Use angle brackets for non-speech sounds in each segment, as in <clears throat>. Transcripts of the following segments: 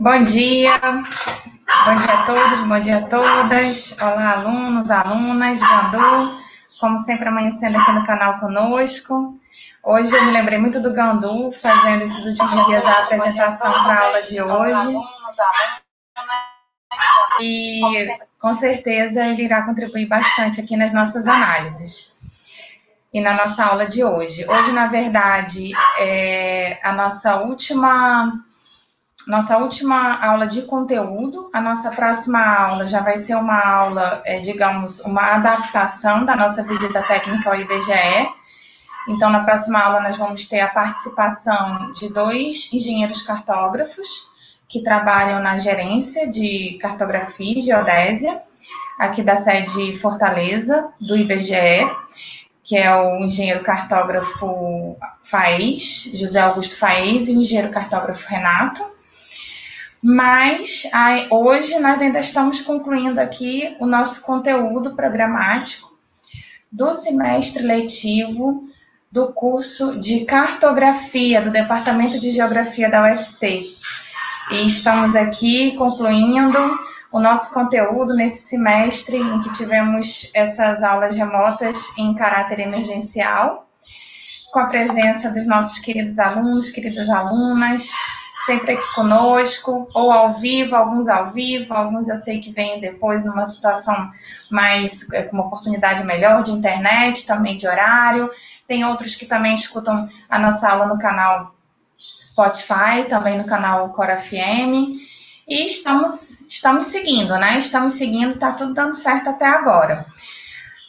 Bom dia, bom dia a todos, bom dia a todas. Olá, alunos, alunas, Gandu, como sempre amanhecendo aqui no canal conosco. Hoje eu me lembrei muito do Gandu, fazendo esses últimos dias a apresentação para a aula de hoje. E com certeza ele irá contribuir bastante aqui nas nossas análises e na nossa aula de hoje. Hoje, na verdade, é a nossa última nossa última aula de conteúdo. A nossa próxima aula já vai ser uma aula, é, digamos, uma adaptação da nossa visita técnica ao IBGE. Então, na próxima aula, nós vamos ter a participação de dois engenheiros cartógrafos que trabalham na gerência de cartografia e geodésia, aqui da sede Fortaleza, do IBGE, que é o engenheiro cartógrafo Faez, José Augusto Faez, e o engenheiro cartógrafo Renato. Mas hoje nós ainda estamos concluindo aqui o nosso conteúdo programático do semestre letivo do curso de cartografia do Departamento de Geografia da UFC. E estamos aqui concluindo o nosso conteúdo nesse semestre em que tivemos essas aulas remotas em caráter emergencial, com a presença dos nossos queridos alunos, queridas alunas, sempre aqui conosco, ou ao vivo, alguns ao vivo, alguns eu sei que vêm depois numa situação mais, é, com uma oportunidade melhor de internet, também de horário. Tem outros que também escutam a nossa aula no canal Spotify, também no canal Cora FM. E estamos, estamos seguindo, né? Estamos seguindo, está tudo dando certo até agora.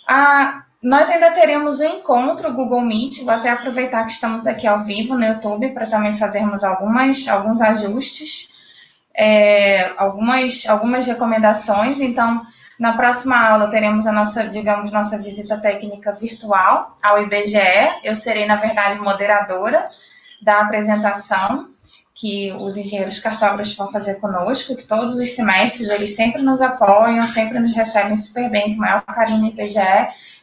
Ah, nós ainda teremos um encontro Google Meet, vou até aproveitar que estamos aqui ao vivo no YouTube para também fazermos algumas, alguns ajustes, é, algumas, algumas recomendações. Então, na próxima aula teremos a nossa, digamos, nossa visita técnica virtual ao IBGE. Eu serei, na verdade, moderadora da apresentação que os engenheiros cartógrafos vão fazer conosco, que todos os semestres eles sempre nos apoiam, sempre nos recebem super bem, com o maior carinho no IPGE,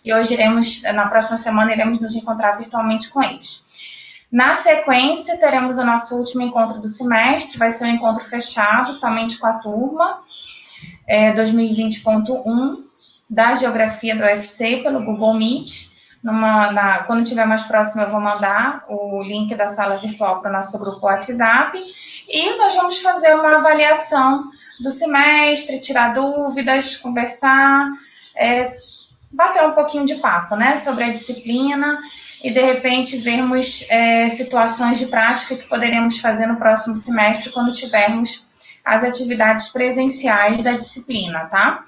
e hoje iremos, na próxima semana, iremos nos encontrar virtualmente com eles. Na sequência, teremos o nosso último encontro do semestre, vai ser um encontro fechado, somente com a turma, é, 2020.1, da Geografia do UFC, pelo Google Meet, numa, na, quando tiver mais próximo, eu vou mandar o link da sala virtual para o nosso grupo WhatsApp. E nós vamos fazer uma avaliação do semestre, tirar dúvidas, conversar, é, bater um pouquinho de papo, né, sobre a disciplina e de repente vermos é, situações de prática que poderemos fazer no próximo semestre quando tivermos as atividades presenciais da disciplina, tá?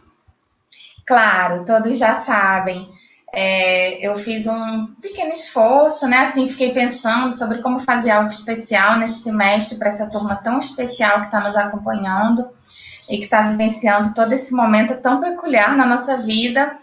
Claro, todos já sabem é, eu fiz um pequeno esforço, né? Assim, fiquei pensando sobre como fazer algo especial nesse semestre para essa turma tão especial que está nos acompanhando e que está vivenciando todo esse momento tão peculiar na nossa vida.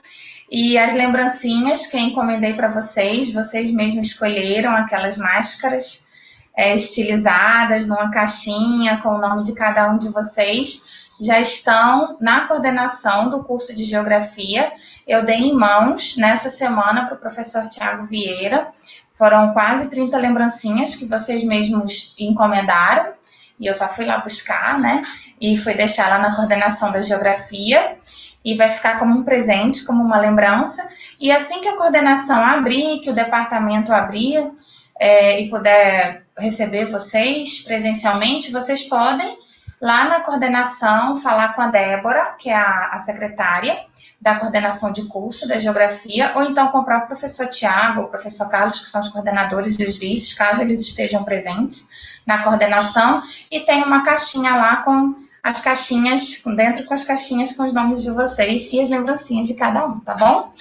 E as lembrancinhas que encomendei para vocês, vocês mesmos escolheram aquelas máscaras é, estilizadas numa caixinha com o nome de cada um de vocês já estão na coordenação do curso de Geografia. Eu dei em mãos nessa semana para o professor Tiago Vieira. Foram quase 30 lembrancinhas que vocês mesmos encomendaram. E eu só fui lá buscar, né? E fui deixar lá na coordenação da Geografia. E vai ficar como um presente, como uma lembrança. E assim que a coordenação abrir, que o departamento abrir é, e puder receber vocês presencialmente, vocês podem lá na coordenação, falar com a Débora, que é a, a secretária da coordenação de curso da geografia, ou então com o próprio professor Tiago, o professor Carlos, que são os coordenadores e os vices, caso eles estejam presentes na coordenação, e tem uma caixinha lá com as caixinhas, dentro com as caixinhas com os nomes de vocês e as lembrancinhas de cada um, tá bom?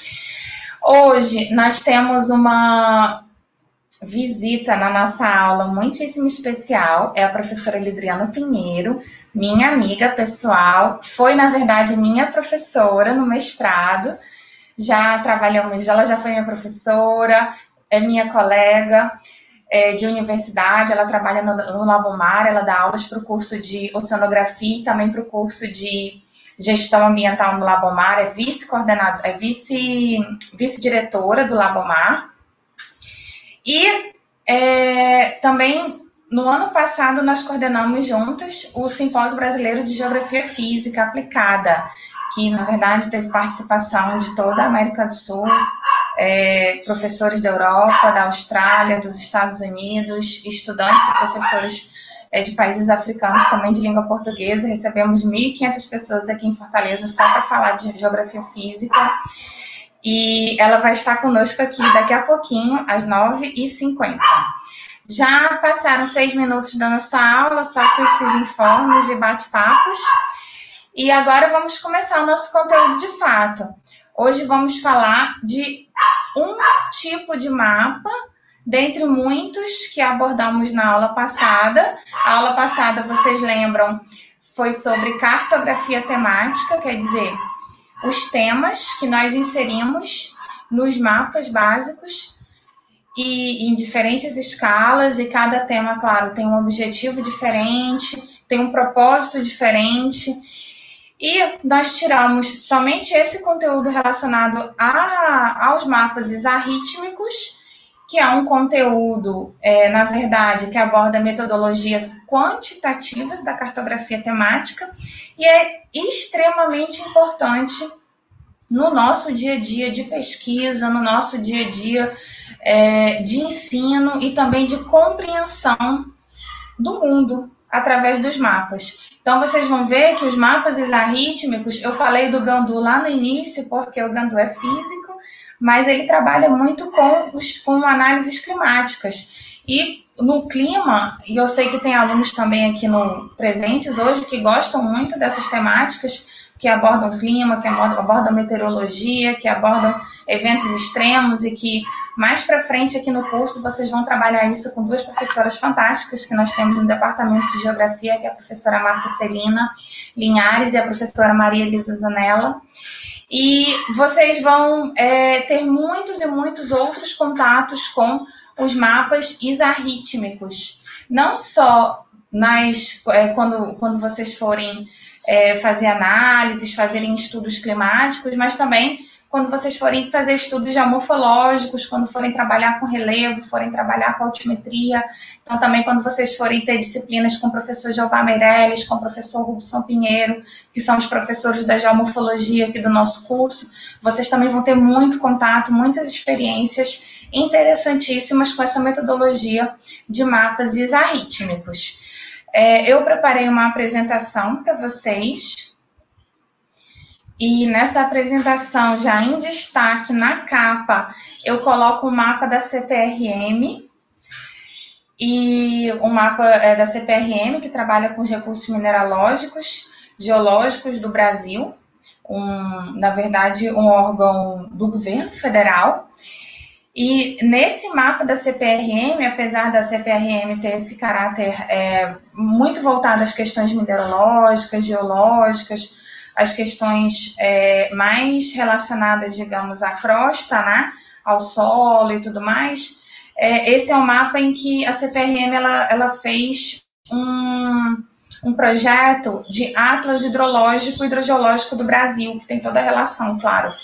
Hoje nós temos uma, visita na nossa aula muitíssimo especial é a professora Lidriana Pinheiro, minha amiga pessoal, foi na verdade minha professora no mestrado. Já trabalhamos, ela já foi minha professora, é minha colega é, de universidade, ela trabalha no, no Labomar, ela dá aulas para o curso de oceanografia e também para o curso de gestão ambiental no Labomar, é vice-coordenadora, é vice, vice-diretora do Labomar. E é, também no ano passado, nós coordenamos juntas o Simpósio Brasileiro de Geografia Física Aplicada, que, na verdade, teve participação de toda a América do Sul, é, professores da Europa, da Austrália, dos Estados Unidos, estudantes e professores é, de países africanos também de língua portuguesa. Recebemos 1.500 pessoas aqui em Fortaleza só para falar de geografia física. E ela vai estar conosco aqui daqui a pouquinho, às 9h50. Já passaram seis minutos da nossa aula, só com esses informes e bate-papos. E agora vamos começar o nosso conteúdo de fato. Hoje vamos falar de um tipo de mapa, dentre muitos que abordamos na aula passada. A aula passada, vocês lembram, foi sobre cartografia temática, quer dizer, os temas que nós inserimos nos mapas básicos e em diferentes escalas, e cada tema, claro, tem um objetivo diferente, tem um propósito diferente. E nós tiramos somente esse conteúdo relacionado a, aos mapas isarrítmicos, que é um conteúdo, é, na verdade, que aborda metodologias quantitativas da cartografia temática e é extremamente importante no nosso dia a dia de pesquisa, no nosso dia a dia é, de ensino e também de compreensão do mundo através dos mapas. Então, vocês vão ver que os mapas isarrítmicos, eu falei do Gandu lá no início, porque o Gandu é físico, mas ele trabalha muito com, os, com análises climáticas. E no clima, e eu sei que tem alunos também aqui no presentes hoje que gostam muito dessas temáticas, que abordam clima, que abordam, meteorologia, que abordam eventos extremos e que mais para frente aqui no curso vocês vão trabalhar isso com duas professoras fantásticas que nós temos no departamento de geografia, que é a professora Marta Celina Linhares e a professora Maria Elisa Zanella. E vocês vão é, ter muitos e muitos outros contatos com os mapas isarrítmicos. Não só nas, é, quando, quando vocês forem é, fazer análises, fazerem estudos climáticos, mas também quando vocês forem fazer estudos geomorfológicos, quando forem trabalhar com relevo, forem trabalhar com altimetria, então também quando vocês forem ter disciplinas com o professor Jeová Meirelles, com o professor Rubson Pinheiro, que são os professores da geomorfologia aqui do nosso curso, vocês também vão ter muito contato, muitas experiências interessantíssimas com essa metodologia de mapas isarrítmicos. É, eu preparei uma apresentação para vocês, e nessa apresentação, já em destaque na capa, eu coloco o mapa da CPRM e o mapa é da CPRM, que trabalha com os recursos mineralógicos, geológicos do Brasil, um, na verdade, um órgão do governo federal. E nesse mapa da CPRM, apesar da CPRM ter esse caráter é, muito voltado às questões mineralógicas, geológicas, as questões é, mais relacionadas, digamos, à crosta, né, ao solo e tudo mais, é, esse é um mapa em que a CPRM ela, ela fez um, um projeto de atlas hidrológico e hidrogeológico do Brasil, que tem toda a relação, claro.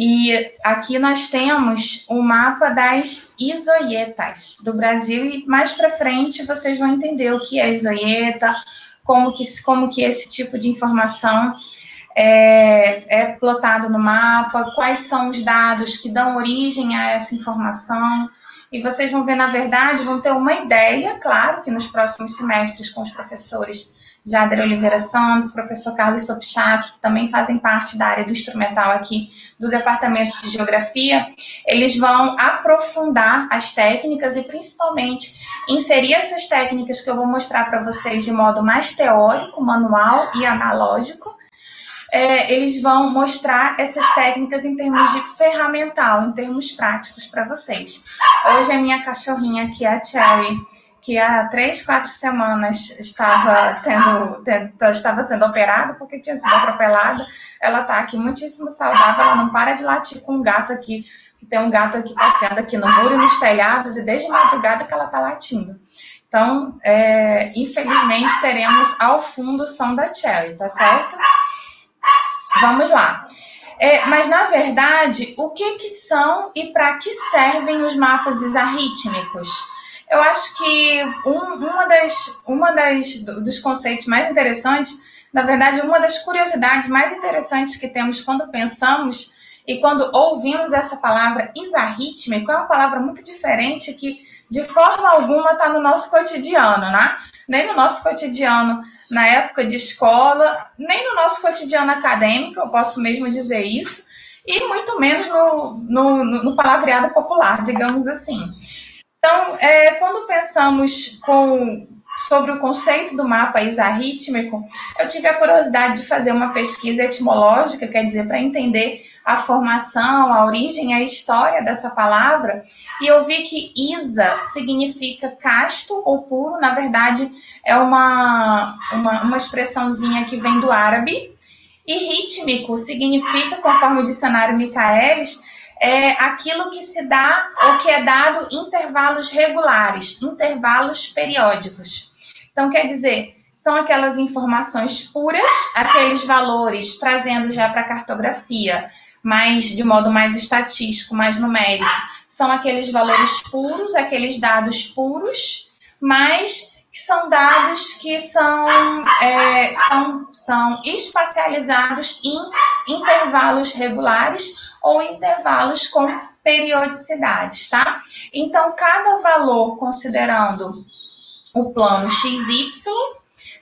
E aqui nós temos o um mapa das isoietas do Brasil, e mais para frente vocês vão entender o que é isoieta, como que, como que esse tipo de informação é, é plotado no mapa, quais são os dados que dão origem a essa informação. E vocês vão ver, na verdade, vão ter uma ideia, claro, que nos próximos semestres, com os professores Jader Oliveira Santos, professor Carlos Sopchak, que também fazem parte da área do instrumental aqui do Departamento de Geografia, eles vão aprofundar as técnicas e principalmente inserir essas técnicas que eu vou mostrar para vocês de modo mais teórico, manual e analógico. É, eles vão mostrar essas técnicas em termos de ferramental, em termos práticos para vocês. Hoje a minha cachorrinha aqui, a Cherry, que há três, quatro semanas estava tendo, estava sendo operada porque tinha sido atropelada. Ela está aqui muitíssimo saudável, ela não para de latir com um gato aqui, tem um gato aqui passeando aqui no muro e nos telhados, e desde madrugada que ela está latindo. Então, é, infelizmente, teremos ao fundo o som da Cherry, tá certo? Vamos lá. É, mas, na verdade, o que, que são e para que servem os mapas isarrítmicos? Eu acho que um, uma das, uma das dos conceitos mais interessantes, na verdade, uma das curiosidades mais interessantes que temos quando pensamos e quando ouvimos essa palavra isarrítmico, é uma palavra muito diferente que de forma alguma está no nosso cotidiano, né? Nem no nosso cotidiano na época de escola, nem no nosso cotidiano acadêmico, eu posso mesmo dizer isso, e muito menos no, no, no palavreado popular, digamos assim. Então, é, quando pensamos com, sobre o conceito do mapa isarrítmico, eu tive a curiosidade de fazer uma pesquisa etimológica, quer dizer, para entender a formação, a origem, a história dessa palavra, e eu vi que Isa significa casto ou puro, na verdade, é uma, uma, uma expressãozinha que vem do árabe. E rítmico significa, conforme o dicionário Michaelis, é aquilo que se dá ou que é dado em intervalos regulares, intervalos periódicos. Então, quer dizer, são aquelas informações puras, aqueles valores trazendo já para a cartografia, mas de modo mais estatístico, mais numérico, são aqueles valores puros, aqueles dados puros, mas que são dados que são, é, são, são espacializados em intervalos regulares ou intervalos com periodicidades, tá? Então, cada valor, considerando o plano XY,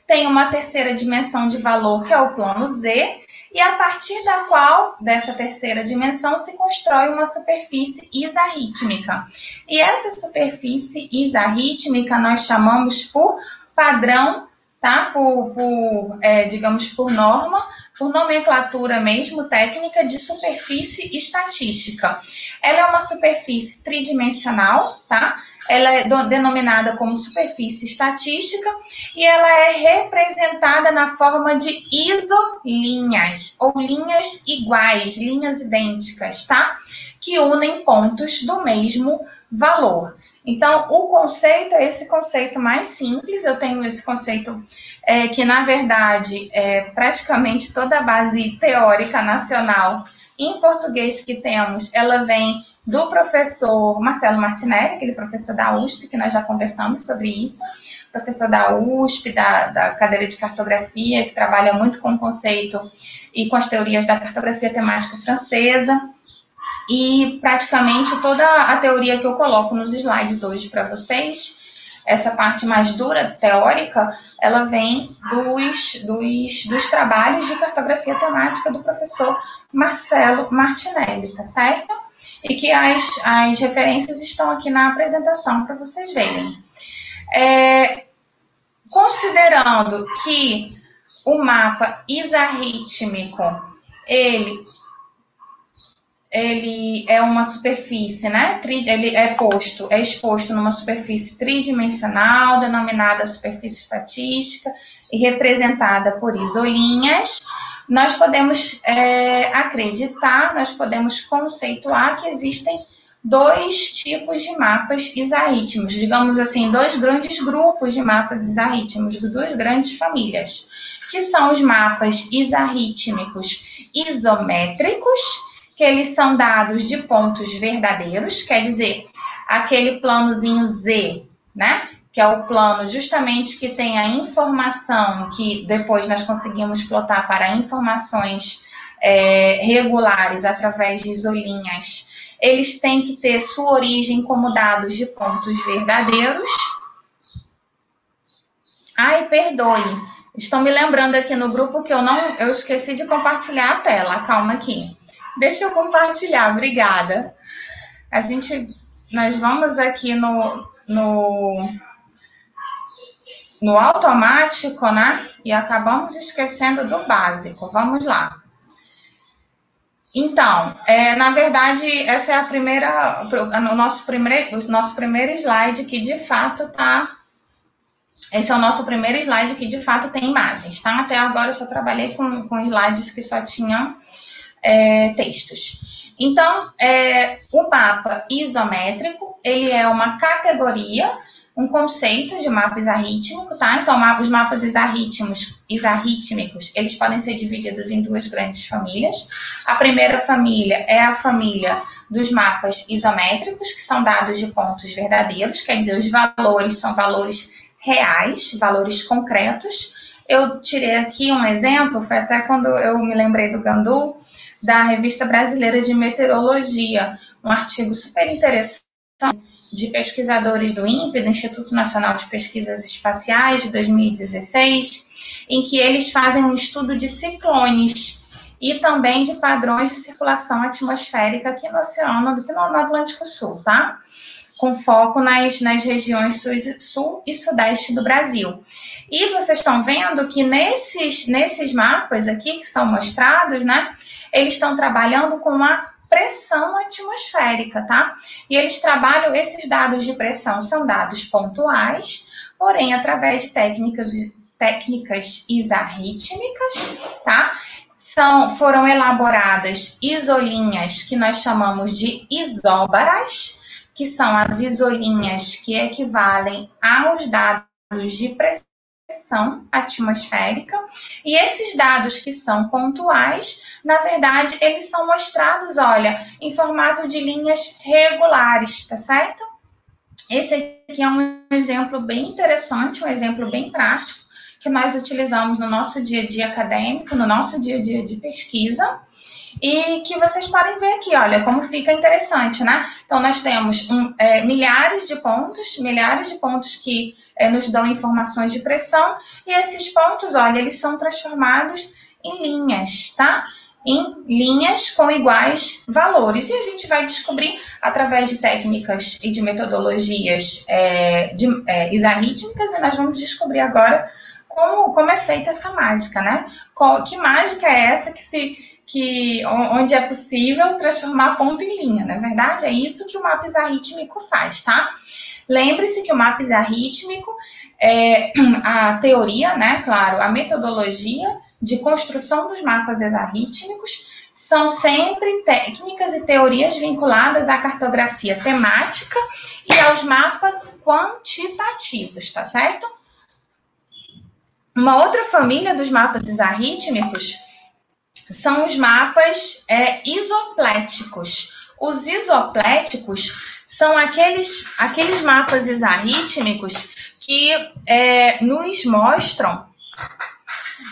tem uma terceira dimensão de valor, que é o plano Z, e a partir da qual, dessa terceira dimensão, se constrói uma superfície isarrítmica. E essa superfície isarrítmica nós chamamos por padrão, tá? Por, por é, digamos, por norma, por nomenclatura mesmo técnica de superfície estatística. Ela é uma superfície tridimensional, tá? ela é denominada como superfície estatística e ela é representada na forma de isolinhas ou linhas iguais, linhas idênticas, tá? Que unem pontos do mesmo valor. Então, o conceito é esse conceito mais simples. Eu tenho esse conceito é, que, na verdade, é praticamente toda a base teórica nacional em português que temos, ela vem do professor Marcelo Martinelli, aquele professor da USP, que nós já conversamos sobre isso, professor da USP, da, da cadeira de cartografia, que trabalha muito com o conceito e com as teorias da cartografia temática francesa. E praticamente toda a teoria que eu coloco nos slides hoje para vocês, essa parte mais dura, teórica, ela vem dos, dos, dos trabalhos de cartografia temática do professor Marcelo Martinelli, tá certo? e que as, as referências estão aqui na apresentação para vocês verem. É, considerando que o mapa isarrítmico, ele, ele é uma superfície, né? Ele é posto, é exposto numa superfície tridimensional, denominada superfície estatística, e representada por isolinhas, nós podemos é, acreditar, nós podemos conceituar que existem dois tipos de mapas isarrítmicos, digamos assim, dois grandes grupos de mapas isarrítmicos, de duas grandes famílias, que são os mapas isarrítmicos isométricos, que eles são dados de pontos verdadeiros, quer dizer, aquele planozinho Z, né? que é o plano justamente que tem a informação que depois nós conseguimos plotar para informações é, regulares através de isolinhas, eles têm que ter sua origem como dados de pontos verdadeiros. Ai, perdoe. Estão me lembrando aqui no grupo que eu não, eu esqueci de compartilhar a tela. Calma aqui. Deixa eu compartilhar, obrigada. A gente, nós vamos aqui no, no no automático, né? E acabamos esquecendo do básico. Vamos lá. Então, é, na verdade, essa é a primeira, o nosso primeiro, o nosso primeiro slide que de fato tá. Esse é o nosso primeiro slide que de fato tem imagens, tá? Até agora eu só trabalhei com, com slides que só tinham é, textos. Então, é, o mapa isométrico, ele é uma categoria um conceito de mapa isarrítmico, tá? Então, os mapas isarrítmicos, isarrítmicos, eles podem ser divididos em duas grandes famílias. A primeira família é a família dos mapas isométricos, que são dados de pontos verdadeiros, quer dizer, os valores são valores reais, valores concretos. Eu tirei aqui um exemplo, foi até quando eu me lembrei do Gandu, da Revista Brasileira de Meteorologia, um artigo super interessante de pesquisadores do INPE, do Instituto Nacional de Pesquisas Espaciais, de 2016, em que eles fazem um estudo de ciclones e também de padrões de circulação atmosférica aqui no Oceano, aqui no Atlântico Sul, tá? Com foco nas, nas regiões sul, sul e sudeste do Brasil. E vocês estão vendo que nesses, nesses mapas aqui que são mostrados, né, eles estão trabalhando com a pressão atmosférica, tá? E eles trabalham esses dados de pressão, são dados pontuais, porém através de técnicas técnicas isarrítmicas, tá? São, foram elaboradas isolinhas que nós chamamos de isóbaras, que são as isolinhas que equivalem aos dados de pressão pressão atmosférica, e esses dados que são pontuais, na verdade, eles são mostrados, olha, em formato de linhas regulares, tá certo? Esse aqui é um exemplo bem interessante, um exemplo bem prático, que nós utilizamos no nosso dia a dia acadêmico, no nosso dia a dia de pesquisa, e que vocês podem ver aqui, olha, como fica interessante, né? Então, nós temos um, é, milhares de pontos, milhares de pontos que é, nos dão informações de pressão, e esses pontos, olha, eles são transformados em linhas, tá? Em linhas com iguais valores. E a gente vai descobrir, através de técnicas e de metodologias é, de, é, isarrítmicas, e nós vamos descobrir agora como, como é feita essa mágica, né? Qual, que mágica é essa que se que onde é possível transformar ponto em linha, não é verdade? É isso que o mapa isarrítmico faz, tá? Lembre-se que o mapa isarrítmico é <clears throat> a teoria, né? Claro, a metodologia de construção dos mapas isarrítmicos são sempre técnicas e teorias vinculadas à cartografia temática e aos mapas quantitativos, tá certo? Uma outra família dos mapas isarrítmicos são os mapas é, isopléticos. Os isopléticos são aqueles, aqueles mapas isarrítmicos que é, nos mostram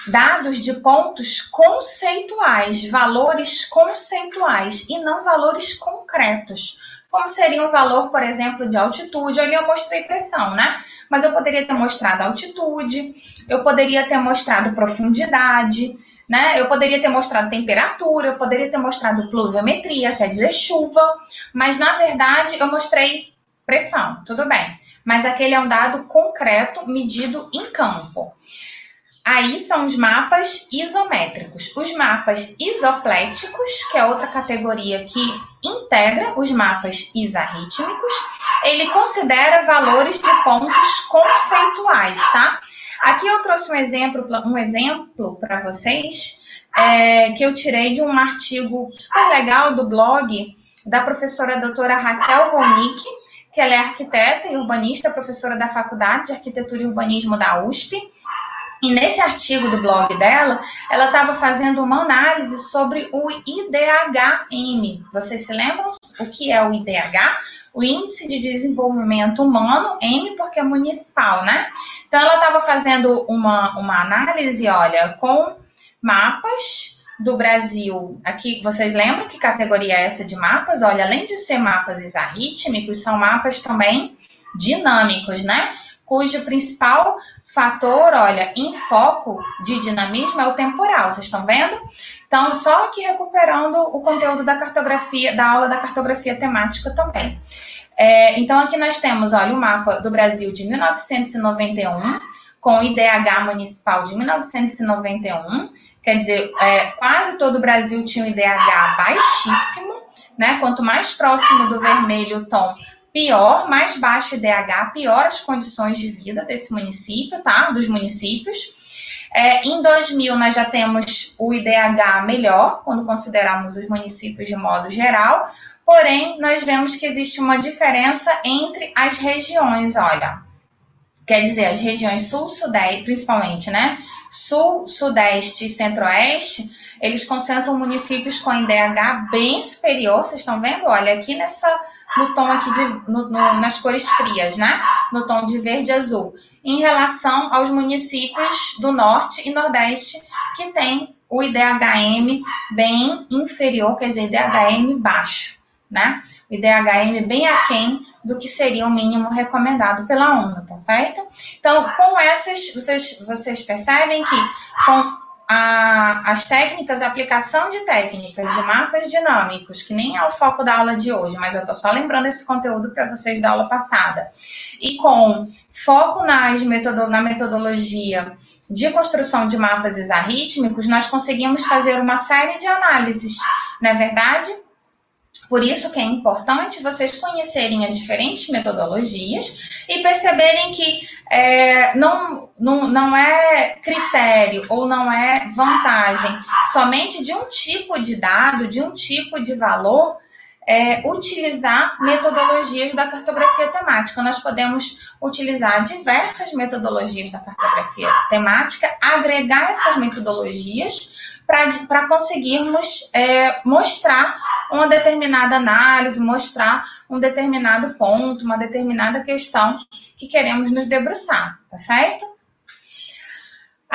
dados de pontos conceituais, valores conceituais e não valores concretos. Como seria um valor, por exemplo, de altitude? Ali eu mostrei pressão, né? Mas eu poderia ter mostrado altitude, eu poderia ter mostrado profundidade, né? Eu poderia ter mostrado temperatura, eu poderia ter mostrado pluviometria, quer dizer chuva, mas na verdade eu mostrei pressão, tudo bem. Mas aquele é um dado concreto medido em campo. Aí são os mapas isométricos. Os mapas isopléticos, que é outra categoria que integra os mapas isarrítmicos, ele considera valores de pontos conceituais, tá? Aqui eu trouxe um exemplo, um exemplo para vocês é, que eu tirei de um artigo super legal do blog da professora doutora Raquel Ronick, que ela é arquiteta e urbanista, professora da Faculdade de Arquitetura e Urbanismo da USP. E nesse artigo do blog dela, ela estava fazendo uma análise sobre o IDHM. Vocês se lembram o que é o IDH? O Índice de Desenvolvimento Humano, M porque é municipal, né? Então, ela estava fazendo uma, uma análise, olha, com mapas do Brasil. Aqui, vocês lembram que categoria é essa de mapas? Olha, além de ser mapas isarrítmicos, são mapas também dinâmicos, né? Cujo principal fator, olha, em foco de dinamismo é o temporal, vocês estão vendo? Então, só aqui recuperando o conteúdo da cartografia, da aula da cartografia temática também. É, então, aqui nós temos, olha, o mapa do Brasil de 1991, com o IDH municipal de 1991, quer dizer, é, quase todo o Brasil tinha um IDH baixíssimo, né? Quanto mais próximo do vermelho o tom, pior, mais baixo IDH, pior as condições de vida desse município, tá? Dos municípios. É, em 2000, nós já temos o IDH melhor, quando consideramos os municípios de modo geral, porém, nós vemos que existe uma diferença entre as regiões, olha. Quer dizer, as regiões sul, sudeste, principalmente, né? Sul, sudeste e centro-oeste, eles concentram municípios com IDH bem superior, vocês estão vendo? Olha, aqui nessa, no tom aqui, de, no, no, nas cores frias, né? No tom de verde e azul, em relação aos municípios do norte e nordeste, que tem o IDHM bem inferior, quer dizer, IDHM baixo, né? O IDHM bem aquém do que seria o mínimo recomendado pela ONU, tá certo? Então, com essas, vocês, vocês percebem que com a, as técnicas, a aplicação de técnicas de mapas dinâmicos, que nem é o foco da aula de hoje, mas eu estou só lembrando esse conteúdo para vocês da aula passada, e com foco nas metodo, na metodologia de construção de mapas isarrítmicos, nós conseguimos fazer uma série de análises, não é verdade? Por isso que é importante vocês conhecerem as diferentes metodologias e perceberem que é, não, não, não é critério ou não é vantagem somente de um tipo de dado, de um tipo de valor, é, utilizar metodologias da cartografia temática. Nós podemos utilizar diversas metodologias da cartografia temática, agregar essas metodologias para conseguirmos é, mostrar uma determinada análise, mostrar um determinado ponto, uma determinada questão que queremos nos debruçar, tá certo?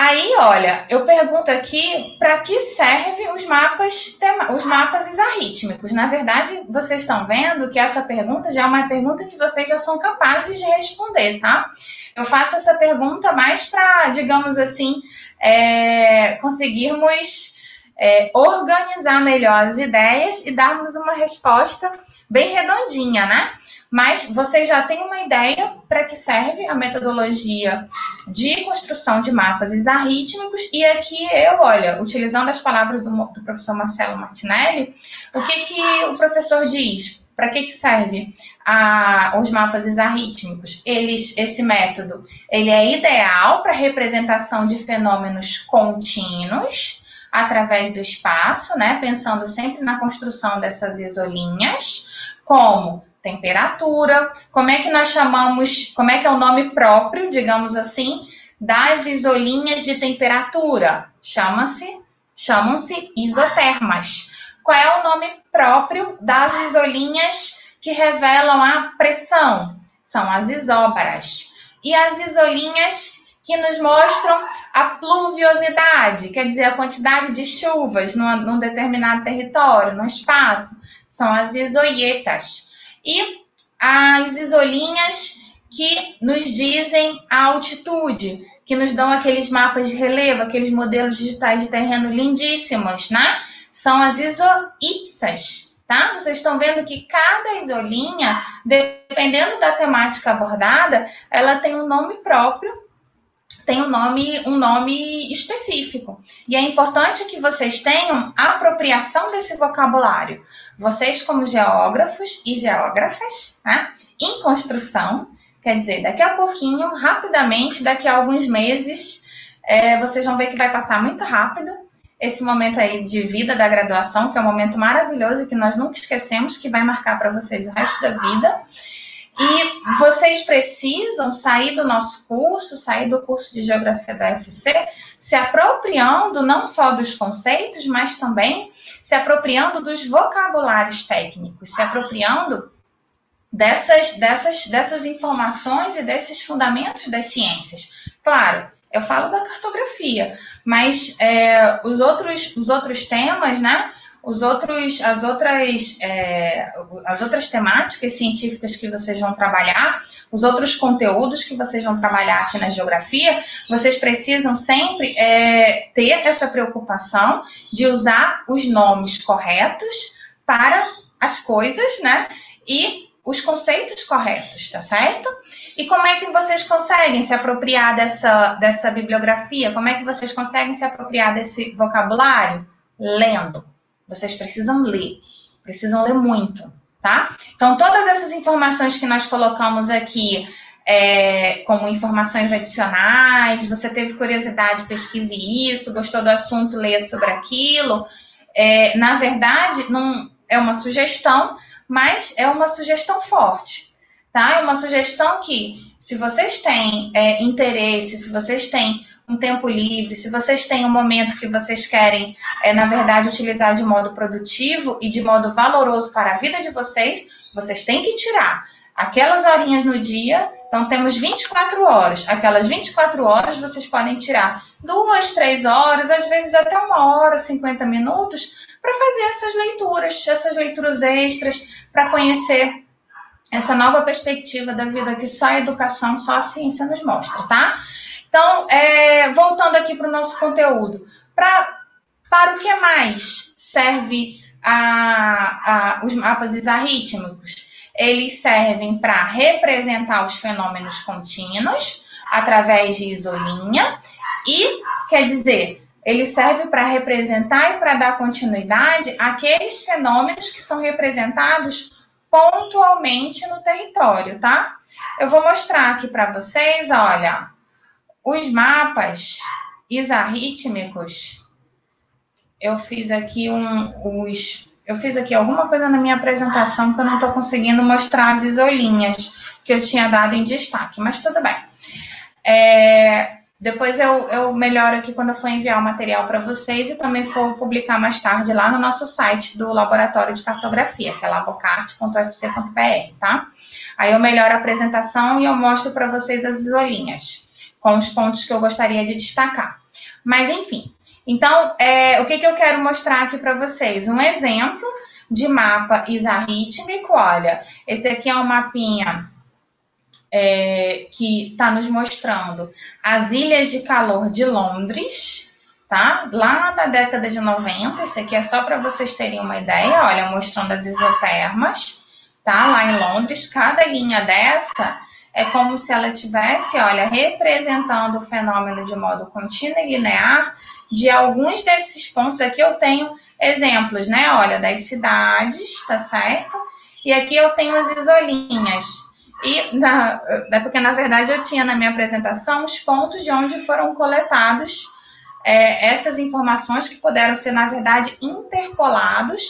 Aí, olha, eu pergunto aqui para que servem os mapas, os mapas isarrítmicos. Na verdade, vocês estão vendo que essa pergunta já é uma pergunta que vocês já são capazes de responder, tá? Eu faço essa pergunta mais para, digamos assim, é, conseguirmos é, organizar melhor as ideias e darmos uma resposta bem redondinha, né? Mas você já tem uma ideia para que serve a metodologia de construção de mapas isarrítmicos. E aqui eu, olha, utilizando as palavras do, do professor Marcelo Martinelli, o que, que o professor diz? Para que, que serve a, os mapas isarrítmicos? Eles, esse método ele é ideal para representação de fenômenos contínuos através do espaço, né? Pensando sempre na construção dessas isolinhas, como temperatura, como é que nós chamamos, como é que é o nome próprio, digamos assim, das isolinhas de temperatura? Chama-se, chamam-se isotermas. Qual é o nome próprio das isolinhas que revelam a pressão? São as isóbaras. E as isolinhas que nos mostram a pluviosidade, quer dizer, a quantidade de chuvas num, num determinado território, num espaço, são as isoietas. E as isolinhas que nos dizem a altitude, que nos dão aqueles mapas de relevo, aqueles modelos digitais de terreno lindíssimos, né? São as isoipsas, tá? Vocês estão vendo que cada isolinha, dependendo da temática abordada, ela tem um nome próprio tem um nome, um nome específico. E é importante que vocês tenham apropriação desse vocabulário. Vocês, como geógrafos e geógrafas, né, em construção, quer dizer, daqui a pouquinho, rapidamente, daqui a alguns meses, é, vocês vão ver que vai passar muito rápido esse momento aí de vida da graduação, que é um momento maravilhoso que nós nunca esquecemos, que vai marcar para vocês o resto da vida. E vocês precisam sair do nosso curso, sair do curso de Geografia da UFC, se apropriando não só dos conceitos, mas também se apropriando dos vocabulários técnicos, se apropriando dessas, dessas, dessas informações e desses fundamentos das ciências. Claro, eu falo da cartografia, mas é, os, outros, os outros temas, né? Os outros, as outras, é, as outras temáticas científicas que vocês vão trabalhar, os outros conteúdos que vocês vão trabalhar aqui na geografia, vocês precisam sempre é, ter essa preocupação de usar os nomes corretos para as coisas, né? E os conceitos corretos, tá certo? E como é que vocês conseguem se apropriar dessa, dessa bibliografia? Como é que vocês conseguem se apropriar desse vocabulário? Lendo. Vocês precisam ler, precisam ler muito, tá? Então, todas essas informações que nós colocamos aqui, é, como informações adicionais, você teve curiosidade, pesquise isso, gostou do assunto, leia sobre aquilo. É, na verdade, não é uma sugestão, mas é uma sugestão forte, tá? É uma sugestão que, se vocês têm é, interesse, se vocês têm um tempo livre, se vocês têm um momento que vocês querem, é, na verdade, utilizar de modo produtivo e de modo valoroso para a vida de vocês, vocês têm que tirar aquelas horinhas no dia. Então, temos 24 horas. Aquelas 24 horas vocês podem tirar duas, três horas, às vezes até uma hora, 50 minutos, para fazer essas leituras, essas leituras extras, para conhecer essa nova perspectiva da vida que só a educação, só a ciência nos mostra, tá? Então, é, voltando aqui para o nosso conteúdo, pra, para o que mais serve a, a, os mapas isarrítmicos? Eles servem para representar os fenômenos contínuos através de isolinha e, quer dizer, ele serve para representar e para dar continuidade àqueles fenômenos que são representados pontualmente no território, tá? Eu vou mostrar aqui para vocês, olha, os mapas isarrítmicos. Eu fiz aqui um, os, eu fiz aqui alguma coisa na minha apresentação que eu não estou conseguindo mostrar as isolinhas que eu tinha dado em destaque, mas tudo bem. É, depois eu, eu melhoro aqui quando eu for enviar o material para vocês e também for publicar mais tarde lá no nosso site do Laboratório de Cartografia, que é labocart.ufc.br, tá? Aí eu melhoro a apresentação e eu mostro para vocês as isolinhas, com os pontos que eu gostaria de destacar. Mas enfim, então é, o que, que eu quero mostrar aqui para vocês? Um exemplo de mapa isarrítmico, olha, esse aqui é um mapinha é, que está nos mostrando as ilhas de calor de Londres, tá? Lá na década de 90, isso aqui é só para vocês terem uma ideia, olha, mostrando as isotermas, tá? Lá em Londres, cada linha dessa é como se ela tivesse, olha, representando o fenômeno de modo contínuo e linear de alguns desses pontos. Aqui eu tenho exemplos, né? Olha, das cidades, tá certo? E aqui eu tenho as isolinhas. E na, é porque, na verdade, eu tinha na minha apresentação os pontos de onde foram coletados é, essas informações que puderam ser, na verdade, interpolados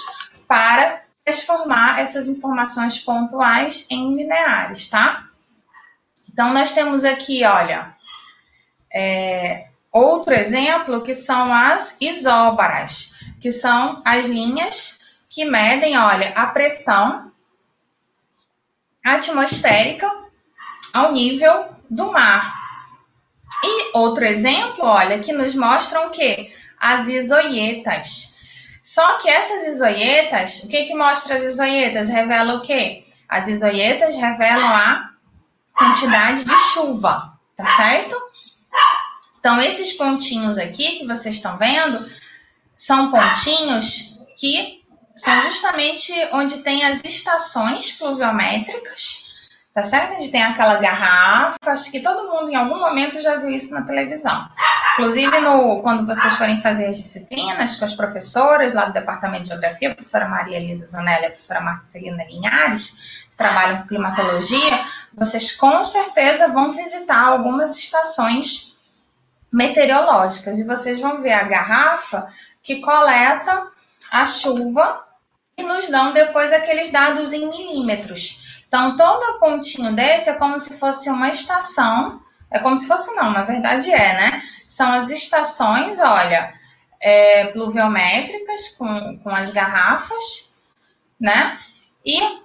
para transformar essas informações pontuais em lineares, tá? Então, nós temos aqui, olha, é, outro exemplo que são as isóbaras, que são as linhas que medem, olha, a pressão atmosférica ao nível do mar. E outro exemplo, olha, que nos mostram que as isoietas. Só que essas isoietas, o que que mostra as isoietas? Revela o quê? As isoietas revelam a quantidade de chuva, tá certo? Então, esses pontinhos aqui que vocês estão vendo são pontinhos que são justamente onde tem as estações pluviométricas, tá certo? Onde tem aquela garrafa, acho que todo mundo em algum momento já viu isso na televisão. Inclusive, no, quando vocês forem fazer as disciplinas com as professoras lá do Departamento de Geografia, a professora Maria Elisa Zanelli e a professora Marta Celina Linhares, trabalham com climatologia, vocês com certeza vão visitar algumas estações meteorológicas e vocês vão ver a garrafa que coleta a chuva e nos dão depois aqueles dados em milímetros. Então, todo pontinho desse é como se fosse uma estação, é como se fosse não, na verdade é, né? São as estações, olha, é, pluviométricas com, com as garrafas, né? E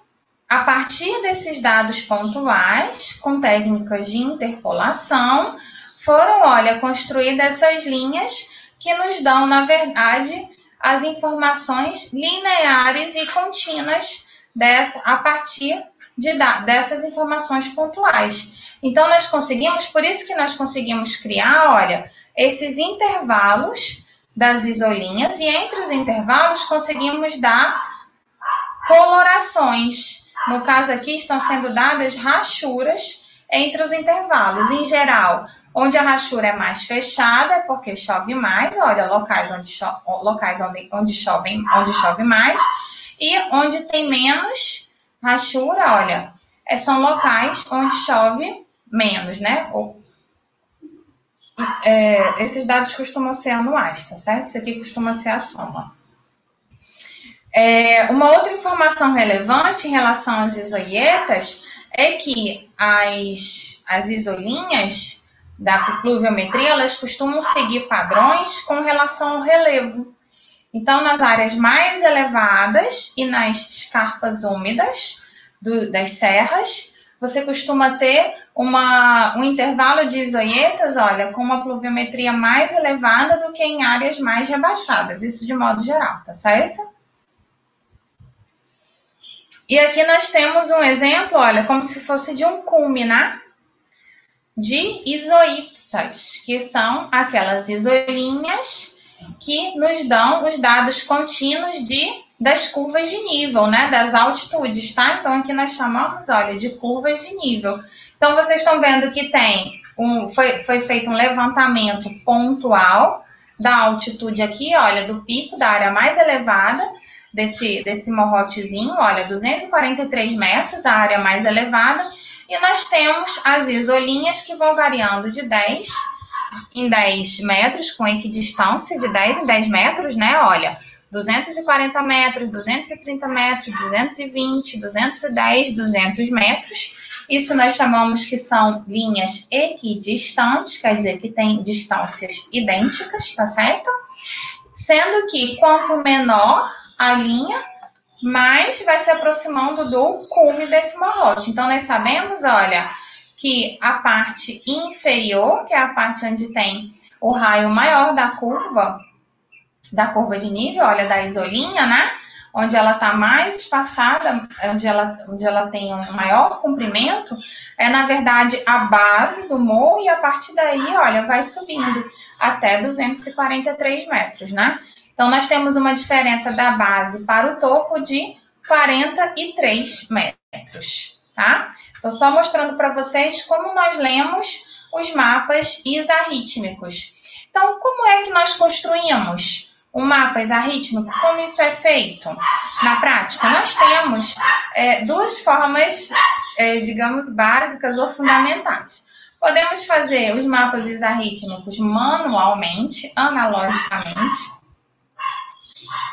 a partir desses dados pontuais, com técnicas de interpolação, foram, olha, construídas essas linhas que nos dão, na verdade, as informações lineares e contínuas dessa, a partir de, dessas informações pontuais. Então, nós conseguimos, por isso que nós conseguimos criar, olha, esses intervalos das isolinhas, e entre os intervalos conseguimos dar colorações. No caso aqui, estão sendo dadas rachuras entre os intervalos. Em geral, Onde a rachura é mais fechada, é porque chove mais, olha, locais onde, cho locais onde, onde, chove, onde chove mais. E onde tem menos rachura, olha, é, são locais onde chove menos, né? Ou, é, esses dados costumam ser anuais, tá certo? Isso aqui costuma ser a soma. É, uma outra informação relevante em relação às isoietas é que as, as isolinhas da pluviometria, elas costumam seguir padrões com relação ao relevo. Então, nas áreas mais elevadas e nas escarpas úmidas do, das serras, você costuma ter uma, um intervalo de isoietas, olha, com uma pluviometria mais elevada do que em áreas mais rebaixadas, isso de modo geral, tá certo? E aqui nós temos um exemplo, olha, como se fosse de um cume, né? De isoípsas, que são aquelas isolinhas que nos dão os dados contínuos de das curvas de nível, né? Das altitudes, tá? Então aqui nós chamamos, olha, de curvas de nível. Então vocês estão vendo que tem um, foi, foi feito um levantamento pontual da altitude aqui, olha, do pico da área mais elevada desse, desse morrotezinho, olha, 243 metros, a área mais elevada, e nós temos as isolinhas que vão variando de 10 em 10 metros, com equidistância de 10 em 10 metros, né? Olha, 240 metros, 230 metros, 220, 210, 200 metros. Isso nós chamamos que são linhas equidistantes, quer dizer que tem distâncias idênticas, tá certo? Sendo que quanto menor a linha, mais vai se aproximando do cume desse morrote. Então, nós sabemos, olha, que a parte inferior, que é a parte onde tem o raio maior da curva, da curva de nível, olha, da isolinha, né? Onde ela está mais espaçada, onde ela, onde ela tem um maior comprimento, é na verdade a base do morro e a partir daí, olha, vai subindo até 243 metros, né? Então, nós temos uma diferença da base para o topo de 43 metros, tá? Estou só mostrando para vocês como nós lemos os mapas isarrítmicos. Então, como é que nós construímos um mapa isarrítmico? Como isso é feito? Na prática, nós temos é, duas formas, é, digamos, básicas ou fundamentais. Podemos fazer os mapas isarrítmicos manualmente, analogicamente,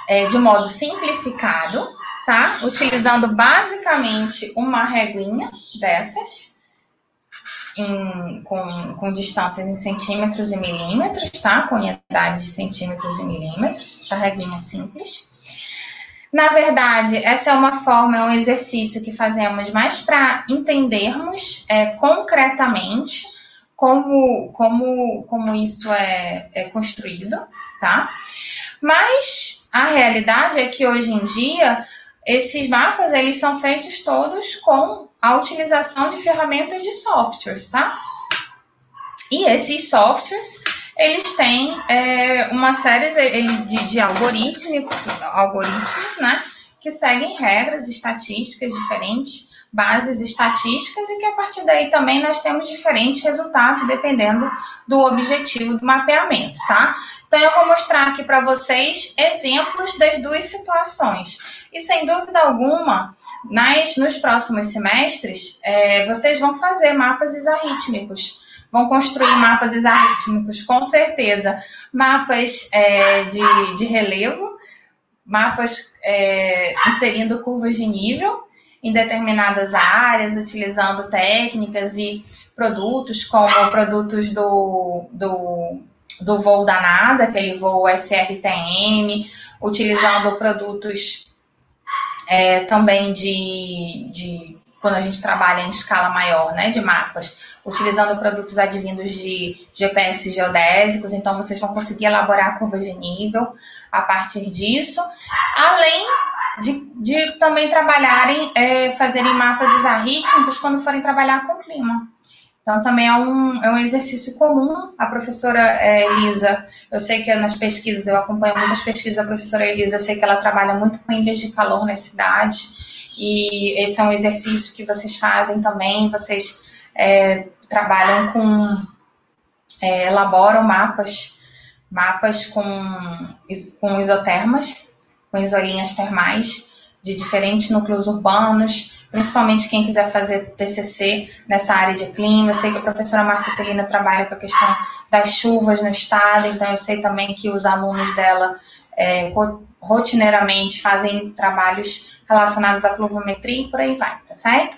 é, de modo simplificado, tá? Utilizando basicamente uma reguinha dessas, em, com, com distâncias em centímetros e milímetros, tá? Com unidades de centímetros e milímetros, essa reguinha simples. Na verdade, essa é uma forma, é um exercício que fazemos mais para entendermos é, concretamente como, como, como isso é, é construído, tá? Mas a realidade é que hoje em dia esses mapas eles são feitos todos com a utilização de ferramentas de softwares, tá? E esses softwares eles têm é, uma série de, de algoritmos, algoritmos, né? Que seguem regras estatísticas diferentes, bases estatísticas e que a partir daí também nós temos diferentes resultados dependendo do objetivo do mapeamento, tá? Então, eu vou mostrar aqui para vocês exemplos das duas situações. E, sem dúvida alguma, nas, nos próximos semestres, é, vocês vão fazer mapas isarrítmicos. Vão construir mapas isarrítmicos, com certeza. Mapas é, de, de relevo, mapas é, inserindo curvas de nível em determinadas áreas, utilizando técnicas e produtos, como produtos do, do do voo da NASA, aquele voo SRTM, utilizando produtos é, também de, de, quando a gente trabalha em escala maior, né, de mapas, utilizando produtos advindos de GPS geodésicos, então vocês vão conseguir elaborar curvas de nível a partir disso, além de, de também trabalharem, é, fazerem mapas isarrítmicos quando forem trabalhar com clima. Então, também é um, é um exercício comum. A professora é, Elisa, eu sei que nas pesquisas, eu acompanho muitas pesquisas da professora Elisa, eu sei que ela trabalha muito com ilhas de calor na cidade, e esse é um exercício que vocês fazem também, vocês é, trabalham com, é, elaboram mapas, mapas com, com isotermas, com isolinhas termais de diferentes núcleos urbanos, principalmente quem quiser fazer TCC nessa área de clima. Eu sei que a professora Marta Celina trabalha com a questão das chuvas no estado, então eu sei também que os alunos dela é, rotineiramente fazem trabalhos relacionados à pluviometria e por aí vai, tá certo?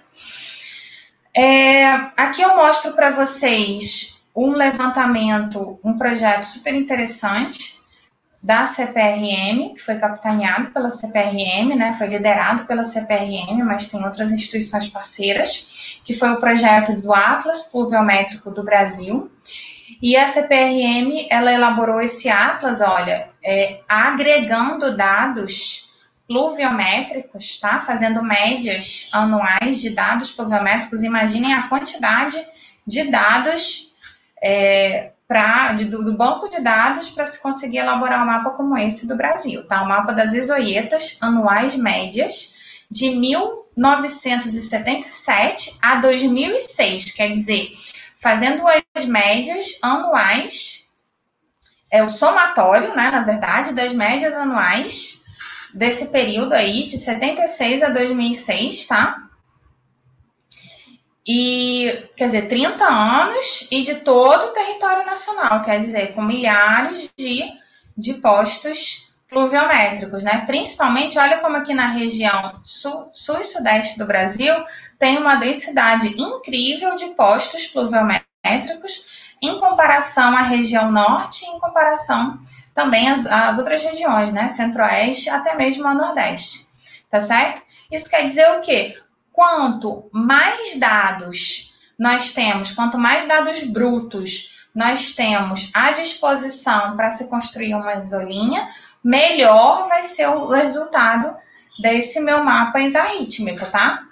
É, aqui eu mostro para vocês um levantamento, um projeto super interessante da CPRM, que foi capitaneado pela CPRM, né, foi liderado pela CPRM, mas tem outras instituições parceiras, que foi o projeto do Atlas Pluviométrico do Brasil. E a CPRM, ela elaborou esse Atlas, olha, é, agregando dados pluviométricos, tá? Fazendo médias anuais de dados pluviométricos. Imaginem a quantidade de dados é, pra, de, do, banco de dados para se conseguir elaborar um mapa como esse do Brasil, tá? O mapa das isoietas anuais médias de 1977 a 2006, quer dizer, fazendo as médias anuais, é o somatório, né, na verdade, das médias anuais desse período aí, de 76 a 2006, tá? e quer dizer 30 anos e de todo o território nacional, quer dizer, com milhares de, de postos pluviométricos, né? Principalmente, olha como aqui na região sul, sul e sudeste do Brasil tem uma densidade incrível de postos pluviométricos em comparação à região norte, em comparação também às, às outras regiões, né? Centro-oeste, até mesmo a nordeste, tá certo? Isso quer dizer o quê? quanto mais dados nós temos, quanto mais dados brutos nós temos à disposição para se construir uma isolinha, melhor vai ser o resultado desse meu mapa isarrítmico, tá?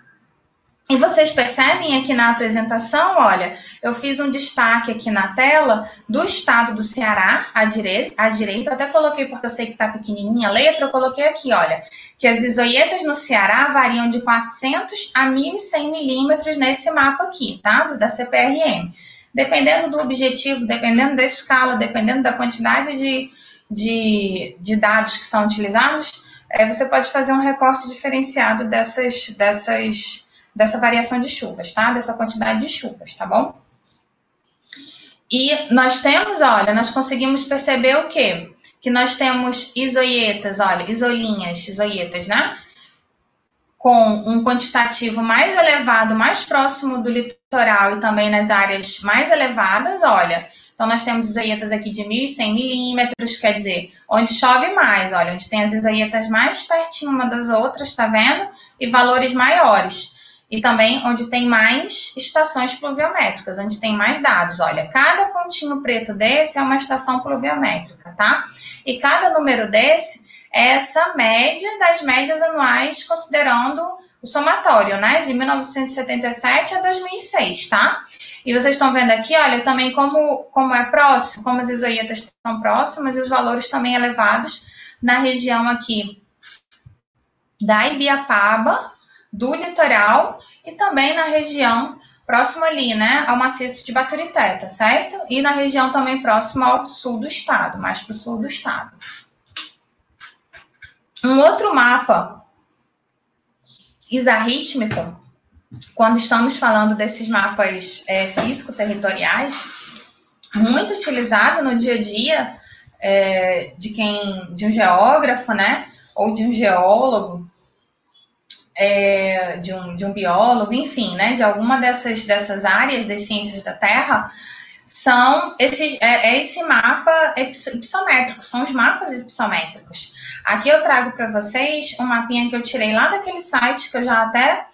E vocês percebem aqui na apresentação, olha, eu fiz um destaque aqui na tela do estado do Ceará, à direita, à direita até coloquei porque eu sei que está pequenininha a letra, eu coloquei aqui, olha, que as isoietas no Ceará variam de 400 a 1.100 milímetros nesse mapa aqui, tá? Da CPRM. Dependendo do objetivo, dependendo da escala, dependendo da quantidade de, de, de dados que são utilizados, é, você pode fazer um recorte diferenciado dessas, dessas, dessa variação de chuvas, tá? Dessa quantidade de chuvas, tá bom? E nós temos, olha, nós conseguimos perceber o quê? que nós temos isoietas, olha, isolinhas, isoietas, né? Com um quantitativo mais elevado, mais próximo do litoral e também nas áreas mais elevadas, olha. Então, nós temos isoietas aqui de 1.100 milímetros, quer dizer, onde chove mais, olha, onde tem as isoietas mais pertinho uma das outras, tá vendo? E valores maiores e também onde tem mais estações pluviométricas, onde tem mais dados. Olha, cada pontinho preto desse é uma estação pluviométrica, tá? E cada número desse é essa média das médias anuais, considerando o somatório, né? De 1977 a 2006, tá? E vocês estão vendo aqui, olha, também como, como é próximo, como as isoietas estão próximas e os valores também elevados na região aqui da Ibiapaba, do litoral e também na região próxima ali, né, ao maciço de Baturité, tá certo? E na região também próxima ao sul do estado, mais para o sul do estado. Um outro mapa isarrítmico, quando estamos falando desses mapas é, físico-territoriais, muito utilizado no dia a dia é, de quem, de um geógrafo, né, ou de um geólogo, é, de, um, de um biólogo, enfim, né, de alguma dessas, dessas áreas das ciências da Terra, são esses, é, é esse mapa ipsométrico, são os mapas ipsométricos. Aqui eu trago para vocês um mapinha que eu tirei lá daquele site que eu já até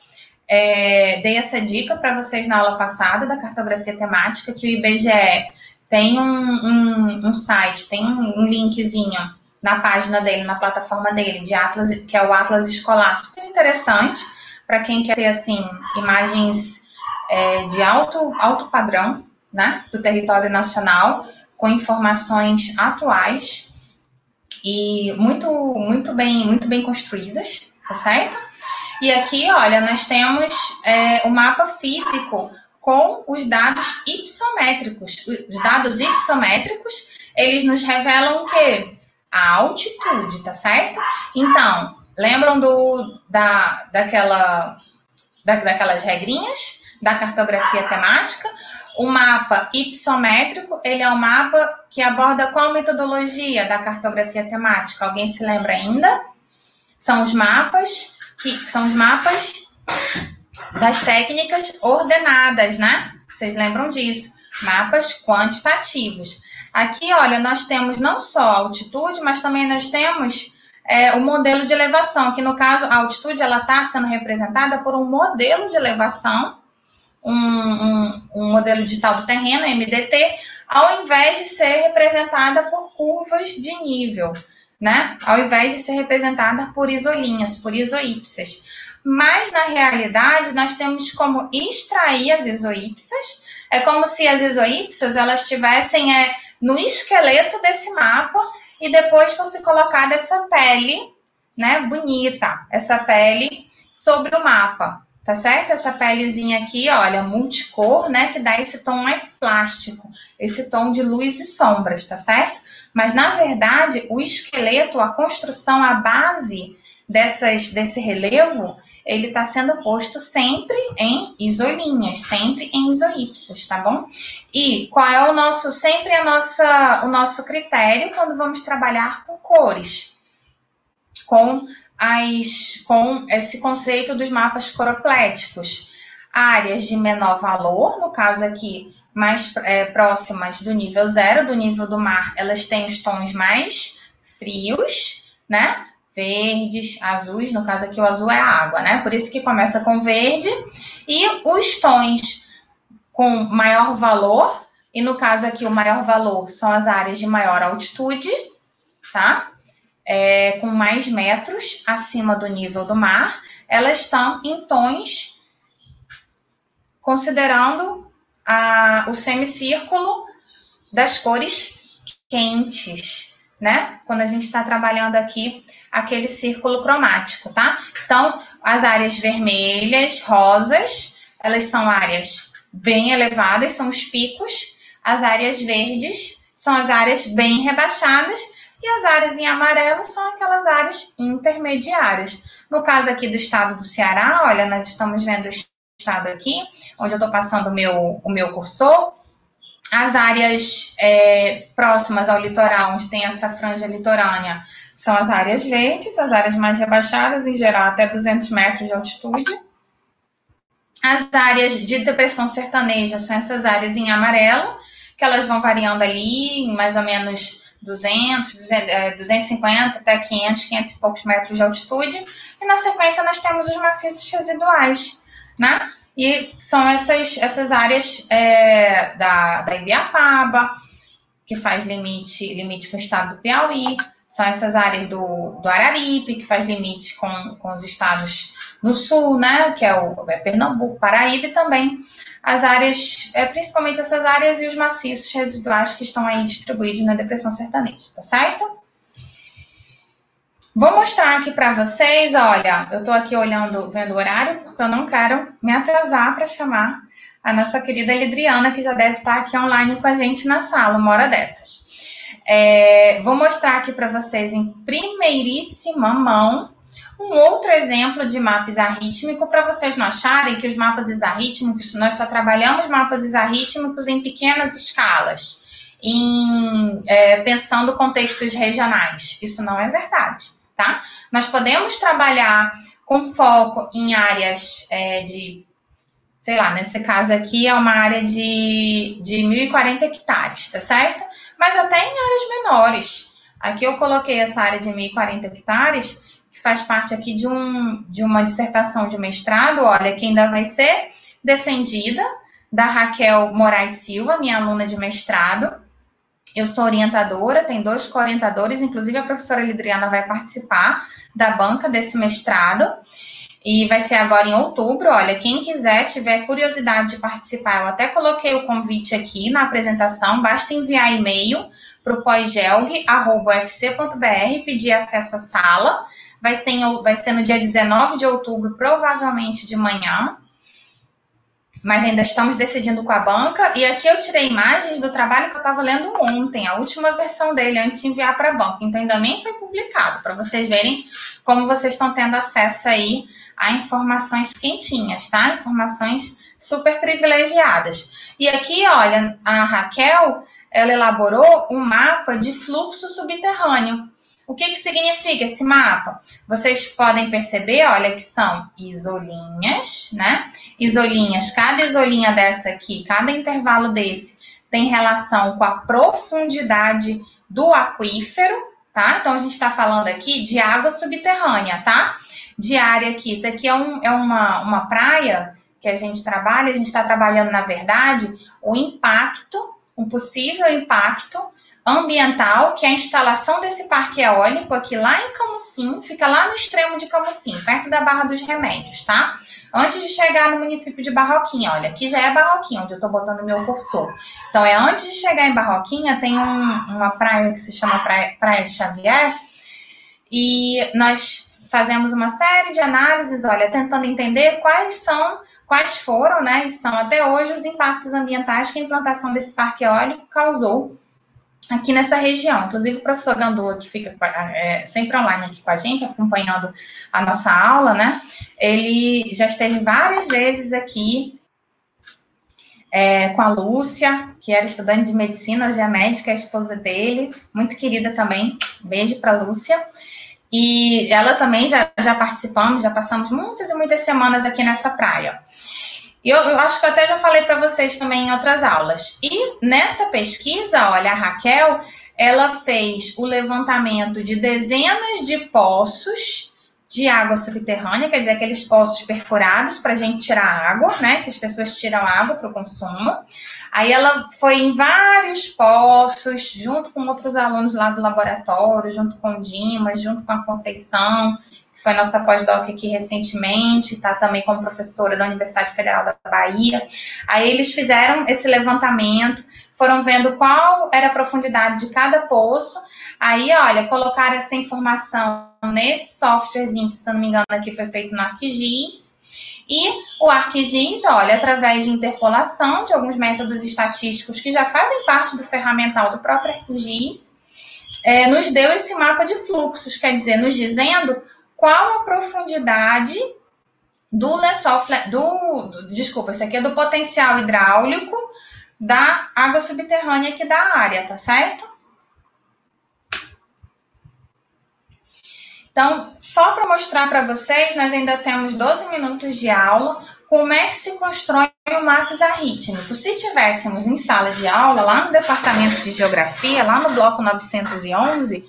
é, dei essa dica para vocês na aula passada da cartografia temática, que o IBGE tem um, um, um site, tem um, um linkzinho na página dele, na plataforma dele, de Atlas, que é o Atlas Escolar. Super interessante para quem quer ter assim imagens é, de alto, alto padrão, né, do território nacional, com informações atuais e muito, muito bem, muito bem construídas, tá certo? E aqui, olha, nós temos é, o mapa físico com os dados ipsométricos. Os dados ipsométricos, eles nos revelam o quê? A altitude, tá certo? Então, lembram do, da, daquela, da, daquelas regrinhas da cartografia temática? O mapa ipsométrico, ele é um mapa que aborda qual metodologia da cartografia temática? Alguém se lembra ainda? São os mapas que são os mapas das técnicas ordenadas, né? Vocês lembram disso? mapas quantitativos. Aqui, olha, nós temos não só a altitude, mas também nós temos é, o modelo de elevação, que no caso a altitude ela está sendo representada por um modelo de elevação, um, um, um modelo digital do terreno, MDT, ao invés de ser representada por curvas de nível, né? Ao invés de ser representada por isolinhas, por isoípsas. Mas na realidade nós temos como extrair as isoípsas. É como se as isoípsas elas estivessem é, no esqueleto desse mapa e depois fosse colocada essa pele, né, bonita, essa pele sobre o mapa, tá certo? Essa pelezinha aqui, olha, multicor, né, que dá esse tom mais plástico, esse tom de luz e sombras, tá certo? Mas na verdade, o esqueleto, a construção, a base dessas, desse relevo, ele está sendo posto sempre em isolinhas, sempre em isoípsas, tá bom? E qual é o nosso, sempre a nossa, o nosso critério quando vamos trabalhar com cores? Com, as, com esse conceito dos mapas coropléticos. Áreas de menor valor, no caso aqui, mais é, próximas do nível zero, do nível do mar, elas têm os tons mais frios, né? Verdes, azuis, no caso aqui o azul é a água, né? Por isso que começa com verde. E os tons com maior valor, e no caso aqui o maior valor são as áreas de maior altitude, tá? É, com mais metros acima do nível do mar, elas estão em tons considerando a, o semicírculo das cores quentes, né? Quando a gente está trabalhando aqui aquele círculo cromático, tá? Então, as áreas vermelhas, rosas, elas são áreas bem elevadas, são os picos. As áreas verdes são as áreas bem rebaixadas e as áreas em amarelo são aquelas áreas intermediárias. No caso aqui do estado do Ceará, olha, nós estamos vendo o estado aqui, onde eu estou passando o meu, o meu cursor. As áreas é, próximas ao litoral, onde tem essa franja litorânea, são as áreas verdes, as áreas mais rebaixadas, em geral até 200 metros de altitude. As áreas de depressão sertaneja são essas áreas em amarelo, que elas vão variando ali em mais ou menos 200, 250 até 500, 500 e poucos metros de altitude. E na sequência nós temos os maciços residuais, né? E são essas, essas áreas é, da, da Ibiapaba, que faz limite, limite com o estado do Piauí, são essas áreas do, do Araripe, que faz limite com, com os estados no sul, né, que é o é Pernambuco, Paraíba, e também as áreas, é, principalmente essas áreas e os maciços residuais que estão aí distribuídos na depressão sertaneja, tá certo? Vou mostrar aqui para vocês, olha, eu estou aqui olhando, vendo o horário, porque eu não quero me atrasar para chamar a nossa querida Lidriana, que já deve estar aqui online com a gente na sala, uma hora dessas. É, vou mostrar aqui para vocês em primeiríssima mão um outro exemplo de mapa isarrítmico para vocês não acharem que os mapas isarrítmicos, nós só trabalhamos mapas isarrítmicos em pequenas escalas, em, é, pensando contextos regionais. Isso não é verdade, tá? Nós podemos trabalhar com foco em áreas é, de, sei lá, nesse caso aqui é uma área de, de 1.040 hectares, tá certo? Mas até em áreas menores. Aqui eu coloquei essa área de 1.040 hectares, que faz parte aqui de, um, de uma dissertação de mestrado, olha, que ainda vai ser defendida, da Raquel Moraes Silva, minha aluna de mestrado. Eu sou orientadora, tem dois co-orientadores, inclusive a professora Lidriana vai participar da banca desse mestrado. E vai ser agora em outubro. Olha, quem quiser, tiver curiosidade de participar, eu até coloquei o convite aqui na apresentação. Basta enviar e-mail para o poigelg.ufc.br, pedir acesso à sala. Vai ser, em, vai ser no dia 19 de outubro, provavelmente de manhã. Mas ainda estamos decidindo com a banca. E aqui eu tirei imagens do trabalho que eu estava lendo ontem, a última versão dele, antes de enviar para a banca. Então ainda nem foi publicado, para vocês verem como vocês estão tendo acesso aí a informações quentinhas, tá? Informações super privilegiadas. E aqui, olha, a Raquel, ela elaborou um mapa de fluxo subterrâneo. O que, que significa esse mapa? Vocês podem perceber, olha, que são isolinhas, né? Isolinhas, cada isolinha dessa aqui, cada intervalo desse, tem relação com a profundidade do aquífero, tá? Então a gente está falando aqui de água subterrânea, tá? De área aqui. Isso aqui é, um, é uma, uma praia que a gente trabalha, a gente está trabalhando, na verdade, o impacto, um possível impacto ambiental, que é a instalação desse parque eólico aqui lá em Camusim, fica lá no extremo de Camusim, perto da Barra dos Remédios, tá? Antes de chegar no município de Barroquinha, olha, aqui já é Barroquinha, onde eu tô botando meu cursor. Então, é antes de chegar em Barroquinha, tem um, uma praia que se chama Praia, praia Xavier, e nós fazemos uma série de análises, olha, tentando entender quais são quais foram, né, e são até hoje os impactos ambientais que a implantação desse parque eólico causou aqui nessa região. Inclusive, o professor Gandula, que fica é, sempre online aqui com a gente, acompanhando a nossa aula, né? Ele já esteve várias vezes aqui é, com a Lúcia, que era estudante de medicina, hoje é médica, é a esposa dele, muito querida também. Beijo para Lúcia. E ela também já, já participamos, já passamos muitas e muitas semanas aqui nessa praia. Eu, eu, acho que eu até já falei para vocês também em outras aulas. E nessa pesquisa, olha, a Raquel, ela fez o levantamento de dezenas de poços de água subterrânea, quer dizer, aqueles poços perfurados para a gente tirar água, né? Que as pessoas tiram água para o consumo. Aí ela foi em vários poços, junto com outros alunos lá do laboratório, junto com o Dimas, junto com a Conceição, que foi nossa pós-doc aqui recentemente, está também como professora da Universidade Federal da Bahia. Aí eles fizeram esse levantamento, foram vendo qual era a profundidade de cada poço. Aí, olha, colocaram essa informação nesse softwarezinho, que se eu não me engano aqui foi feito no ArcGIS. E o ArcGIS, olha, através de interpolação de alguns métodos estatísticos que já fazem parte do ferramental do próprio ArcGIS, é, nos deu esse mapa de fluxos, quer dizer, nos dizendo qual a profundidade do lençol, do, do, desculpa, isso aqui é do potencial hidráulico da água subterrânea aqui da área, tá certo? Então, só para mostrar para vocês, nós ainda temos 12 minutos de aula, como é que se constrói um mapa arrítmico. Se tivéssemos em sala de aula, lá no departamento de geografia, lá no bloco 911,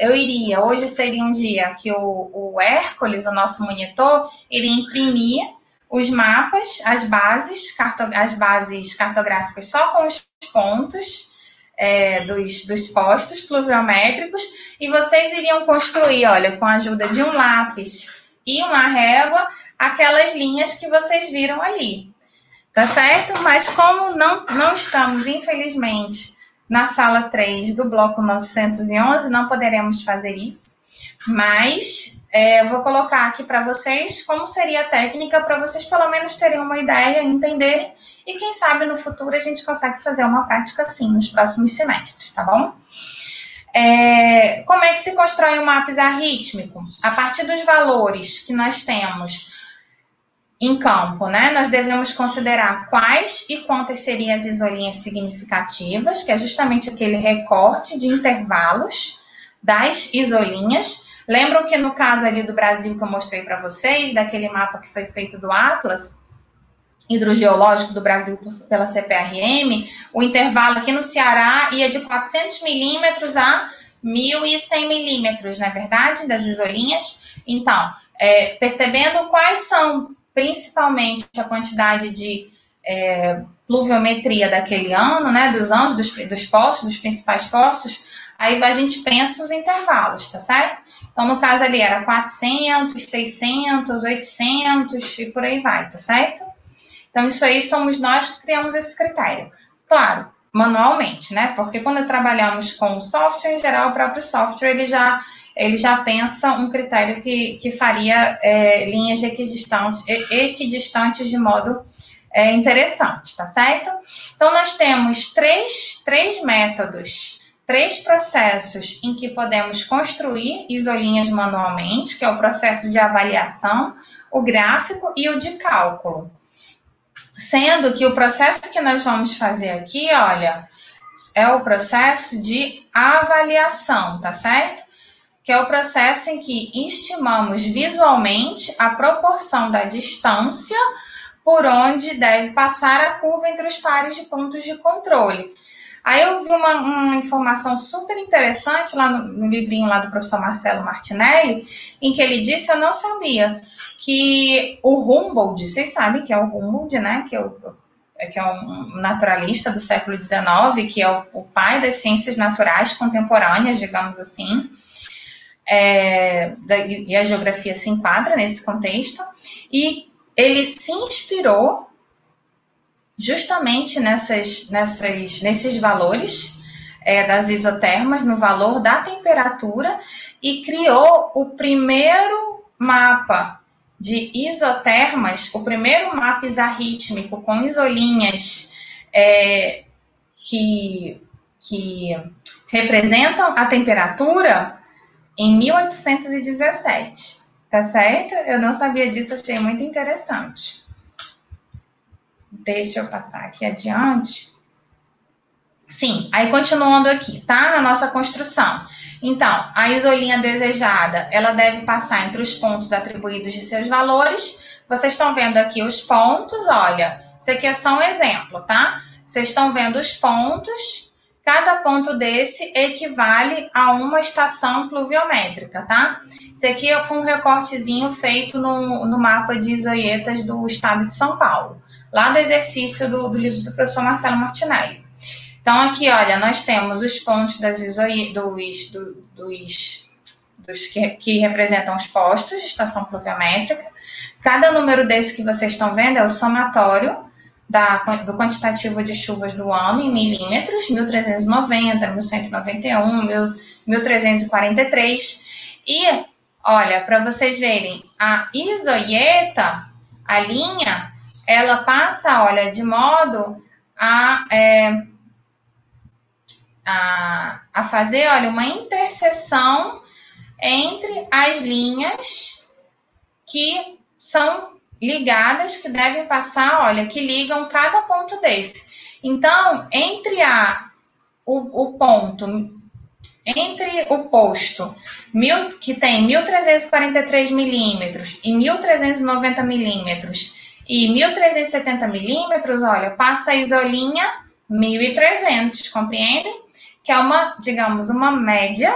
eu iria. Hoje seria um dia que o, o Hércules, o nosso monitor, iria imprimir os mapas, as bases, as bases cartográficas só com os pontos é, dos, dos postos pluviométricos e vocês iriam construir, olha, com a ajuda de um lápis e uma régua, aquelas linhas que vocês viram ali. Tá certo? Mas como não, não estamos, infelizmente, na sala 3 do bloco 911, não poderemos fazer isso, mas é, vou colocar aqui para vocês como seria a técnica para vocês pelo menos terem uma ideia, entenderem e quem sabe no futuro a gente consegue fazer uma prática assim nos próximos semestres, tá bom? É, como é que se constrói um mapa arrítmico? A partir dos valores que nós temos em campo, né? Nós devemos considerar quais e quantas seriam as isolinhas significativas, que é justamente aquele recorte de intervalos das isolinhas. Lembram que no caso ali do Brasil que eu mostrei para vocês, daquele mapa que foi feito do Atlas hidrogeológico do Brasil pela CPRM, o intervalo aqui no Ceará ia de 400 milímetros a 1.100 milímetros, na é verdade, das isolinhas. Então, é, percebendo quais são principalmente a quantidade de é, pluviometria daquele ano, né, dos anos, dos, dos poços, dos principais poços, aí a gente pensa os intervalos, tá certo? Então, no caso ali era 400, 600, 800 e por aí vai, tá certo? Então, isso aí somos nós que criamos esse critério. Claro, manualmente, né? Porque quando trabalhamos com o software, em geral, o próprio software ele já ele já pensa um critério que, que faria é, linhas equidistantes, equidistantes de modo é, interessante, tá certo? Então, nós temos três, três métodos, três processos em que podemos construir isolinhas manualmente, que é o processo de avaliação, o gráfico e o de cálculo. Sendo que o processo que nós vamos fazer aqui, olha, é o processo de avaliação, tá certo? que é o processo em que estimamos visualmente a proporção da distância por onde deve passar a curva entre os pares de pontos de controle. Aí eu vi uma, uma informação super interessante lá no, no, livrinho lá do professor Marcelo Martinelli, em que ele disse, eu não sabia, que o Humboldt, vocês sabem que é o Humboldt, né, que é, o, que é um naturalista do século XIX, que é o, o pai das ciências naturais contemporâneas, digamos assim, é, da, e a geografia se enquadra nesse contexto, e ele se inspirou justamente nessas, nessas, nesses valores é, das isotermas, no valor da temperatura, e criou o primeiro mapa de isotermas, o primeiro mapa isarrítmico com isolinhas é, que, que representam a temperatura em 1817. Tá certo? Eu não sabia disso, achei muito interessante. Deixa eu passar aqui adiante. Sim, aí continuando aqui, tá? Na nossa construção. Então, a isolinha desejada, ela deve passar entre os pontos atribuídos de seus valores. Vocês estão vendo aqui os pontos, olha, isso aqui é só um exemplo, tá? Vocês estão vendo os pontos, cada ponto desse equivale a uma estação pluviométrica, tá? Isso aqui foi um recortezinho feito no, no mapa de isoietas do estado de São Paulo lá do exercício do, do livro do professor Marcelo Martinelli. Então, aqui, olha, nós temos os pontos das isoi, dos, do, dos, dos que, que, representam os postos de estação pluviométrica. Cada número desse que vocês estão vendo é o somatório da, do quantitativo de chuvas do ano em milímetros, 1390, 1191, 1343. E, olha, para vocês verem, a isoieta, a linha, ela passa, olha, de modo a, é, a, a fazer, olha, uma interseção entre as linhas que são ligadas, que devem passar, olha, que ligam cada ponto desse. Então, entre a, o, o ponto, entre o posto mil, que tem 1.343 milímetros e 1.390 milímetros e 1.370 milímetros, olha, passa a isolinha 1.300, compreende? Que é uma, digamos, uma média,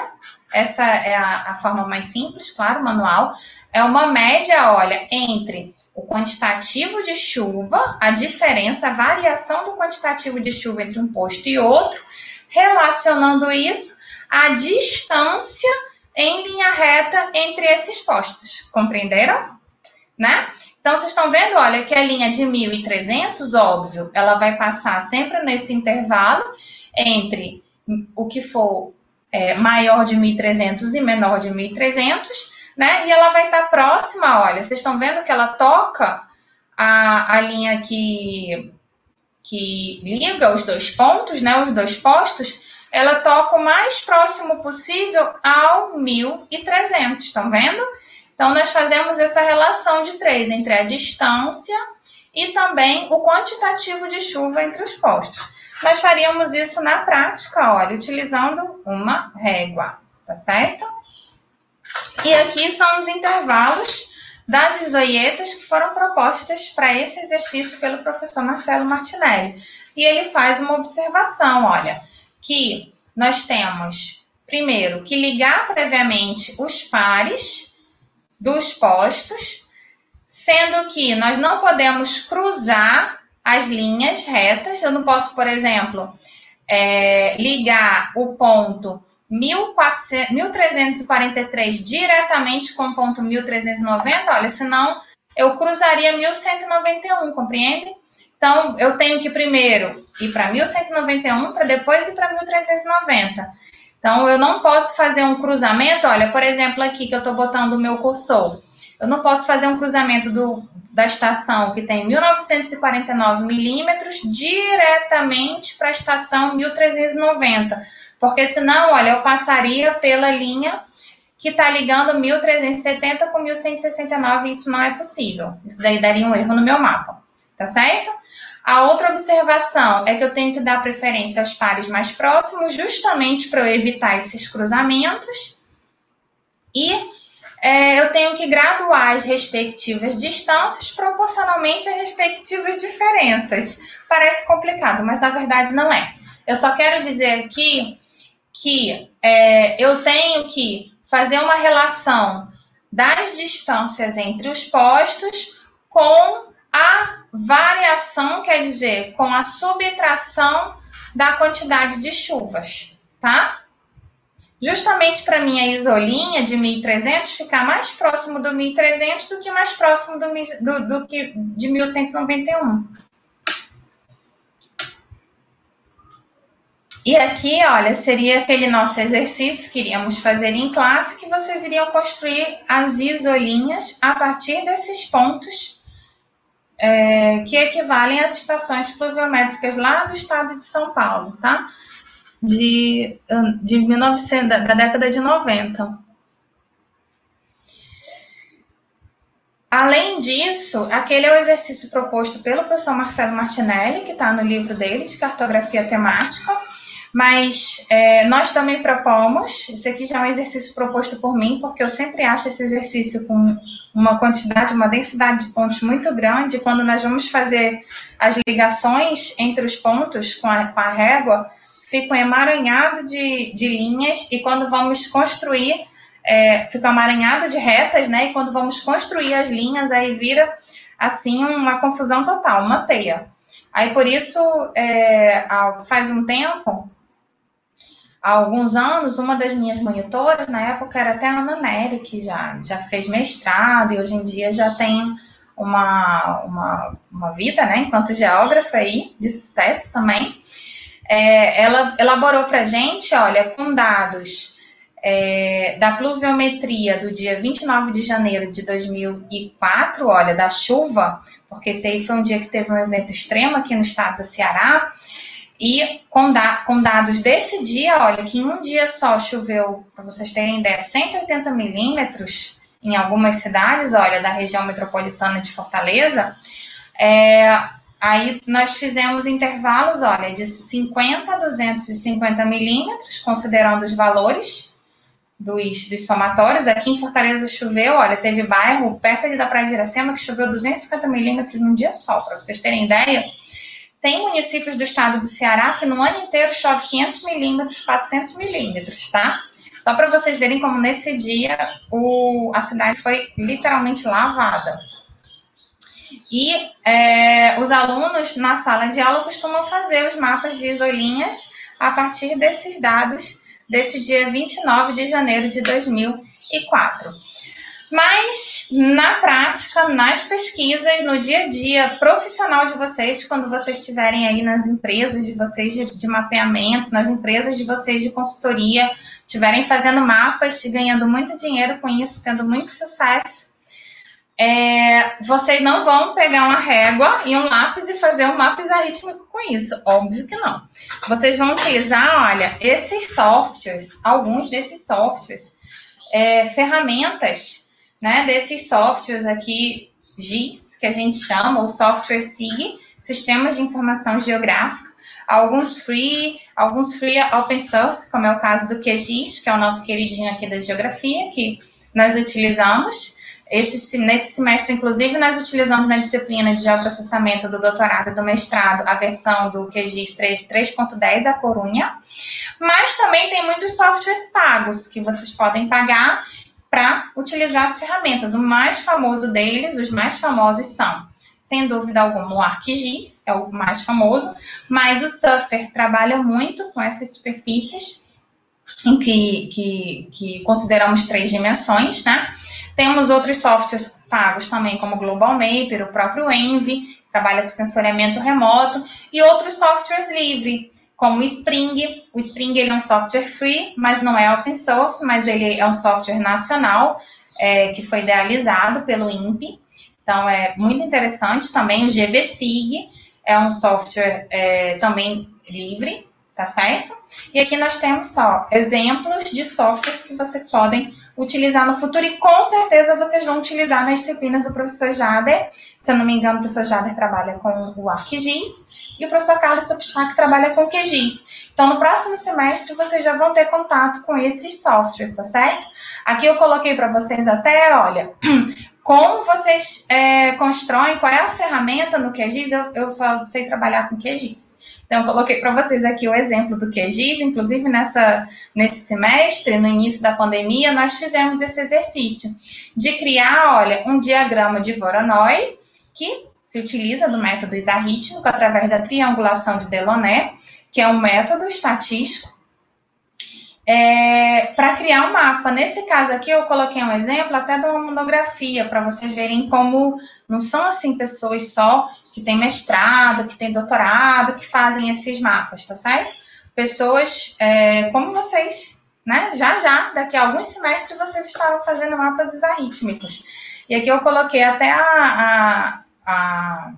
essa é a, a forma mais simples, claro, manual, é uma média, olha, entre o quantitativo de chuva, a diferença, a variação do quantitativo de chuva entre um posto e outro, relacionando isso à distância em linha reta entre esses postos. Compreenderam? Né? Então, vocês estão vendo, olha, que a linha de 1.300, óbvio, ela vai passar sempre nesse intervalo entre o que for é, maior de 1.300 e menor de 1.300, né? E ela vai estar próxima, olha, vocês estão vendo que ela toca a, a linha que, que liga os dois pontos, né? Os dois postos, ela toca o mais próximo possível ao 1.300, estão vendo? Então, nós fazemos essa relação de três entre a distância e também o quantitativo de chuva entre os postos. Nós faríamos isso na prática, olha, utilizando uma régua, tá certo? E aqui são os intervalos das isoietas que foram propostas para esse exercício pelo professor Marcelo Martinelli. E ele faz uma observação, olha, que nós temos, primeiro, que ligar previamente os pares dos postos, sendo que nós não podemos cruzar as linhas retas. Eu não posso, por exemplo, é, ligar o ponto 1343 diretamente com o ponto 1390, olha, senão eu cruzaria 1191, compreende? Então, eu tenho que primeiro ir para 1191 para depois ir para 1390. Então, eu não posso fazer um cruzamento, olha, por exemplo, aqui que eu estou botando o meu cursor. Eu não posso fazer um cruzamento do, da estação que tem 1949 milímetros diretamente para a estação 1390, porque senão, olha, eu passaria pela linha que está ligando 1370 com 1169 e isso não é possível. Isso daí daria um erro no meu mapa, tá certo? A outra observação é que eu tenho que dar preferência aos pares mais próximos, justamente para eu evitar esses cruzamentos. E é, eu tenho que graduar as respectivas distâncias proporcionalmente às respectivas diferenças. Parece complicado, mas na verdade não é. Eu só quero dizer aqui que é, eu tenho que fazer uma relação das distâncias entre os postos com a variação, quer dizer, com a subtração da quantidade de chuvas, tá? Justamente para minha isolinha de 1300 ficar mais próximo do 1300 do que mais próximo do, do, do que de 1191. E aqui, olha, seria aquele nosso exercício que iríamos fazer em classe, que vocês iriam construir as isolinhas a partir desses pontos é, que equivalem às estações pluviométricas lá do estado de São Paulo, tá? De, de 1900, da, da década de 90. Além disso, aquele é o exercício proposto pelo professor Marcelo Martinelli, que está no livro dele, de cartografia temática, mas é, nós também propomos, isso aqui já é um exercício proposto por mim, porque eu sempre acho esse exercício com uma quantidade, uma densidade de pontos muito grande. Quando nós vamos fazer as ligações entre os pontos com a, com a régua, fica um emaranhado de, de linhas, e quando vamos construir, é, fica um emaranhado de retas, né? E quando vamos construir as linhas, aí vira assim uma confusão total, uma teia. Aí por isso, é, faz um tempo, há alguns anos, uma das minhas monitoras, na época era até a Ana Nery, que já, já fez mestrado e hoje em dia já tem uma, uma, uma vida, né, enquanto geógrafa aí, de sucesso também. É, ela elaborou para gente, olha, com dados é, da pluviometria do dia 29 de janeiro de 2004, olha, da chuva, porque esse aí foi um dia que teve um evento extremo aqui no estado do Ceará, e com, da, com, dados desse dia, olha, que em um dia só choveu, para vocês terem ideia, 180 milímetros em algumas cidades, olha, da região metropolitana de Fortaleza, é, aí nós fizemos intervalos, olha, de 50 a 250 milímetros, considerando os valores dos, dos, somatórios. Aqui em Fortaleza choveu, olha, teve bairro perto ali da Praia de Iracema que choveu 250 milímetros num dia só, para vocês terem ideia. Tem municípios do estado do Ceará que no ano inteiro chove 500 milímetros, 400 milímetros, tá? Só para vocês verem como nesse dia o, a cidade foi literalmente lavada. E é, os alunos na sala de aula costumam fazer os mapas de isolinhas a partir desses dados desse dia 29 de janeiro de 2004. Mas na prática, nas pesquisas, no dia a dia profissional de vocês, quando vocês estiverem aí nas empresas de vocês de, de mapeamento, nas empresas de vocês de consultoria, estiverem fazendo mapas e ganhando muito dinheiro com isso, tendo muito sucesso, é, vocês não vão pegar uma régua e um lápis e fazer um mapa rítmico com isso. Óbvio que não. Vocês vão utilizar, olha, esses softwares, alguns desses softwares, é, ferramentas né, desses softwares aqui, GIS, que a gente chama, ou software SIG, Sistemas de Informação Geográfica, alguns free, alguns free open source, como é o caso do QGIS, que é o nosso queridinho aqui da geografia, que nós utilizamos. Esse, nesse semestre, inclusive, nós utilizamos na disciplina de geoprocessamento do doutorado e do mestrado a versão do QGIS 3.10, a Corunha. Mas também tem muitos softwares pagos que vocês podem pagar para utilizar as ferramentas. O mais famoso deles, os mais famosos são, sem dúvida alguma, o ArcGIS, é o mais famoso, mas o Surfer trabalha muito com essas superfícies em que, que, que consideramos três dimensões, né? Temos outros softwares pagos também, como o Global Mapper, o próprio Envy, trabalha com sensoriamento remoto, e outros softwares livres, como o Spring. O Spring ele é um software free, mas não é open source, mas ele é um software nacional é, que foi idealizado pelo INPE. Então é muito interessante também. O GVSig é um software é, também livre, tá certo? E aqui nós temos só exemplos de softwares que vocês podem utilizar no futuro e com certeza vocês vão utilizar nas disciplinas do professor Jader. Se eu não me engano, o professor Jader trabalha com o ArcGIS e o professor Carlos Substrack trabalha com QGIS. Então, Então, no próximo semestre, vocês já vão ter contato com esses softwares, tá certo? Aqui eu coloquei para vocês até, olha, <clears throat> como vocês é, constroem, qual é a ferramenta no QGIS, eu, eu só sei trabalhar com QGIS. Então, eu coloquei para vocês aqui o exemplo do QGIS, inclusive nessa, nesse semestre, no início da pandemia, nós fizemos esse exercício de criar, olha, um diagrama de Voronoi, que se utiliza do método isarrítmico através da triangulação de Delaunay, que é um método estatístico, é, para criar um mapa. Nesse caso aqui, eu coloquei um exemplo até de uma monografia, para vocês verem como não são assim pessoas só que têm mestrado, que têm doutorado, que fazem esses mapas, tá certo? Pessoas é, como vocês, né? Já já, daqui a alguns semestres, vocês estavam fazendo mapas isarrítmicos. E aqui eu coloquei até a, a, a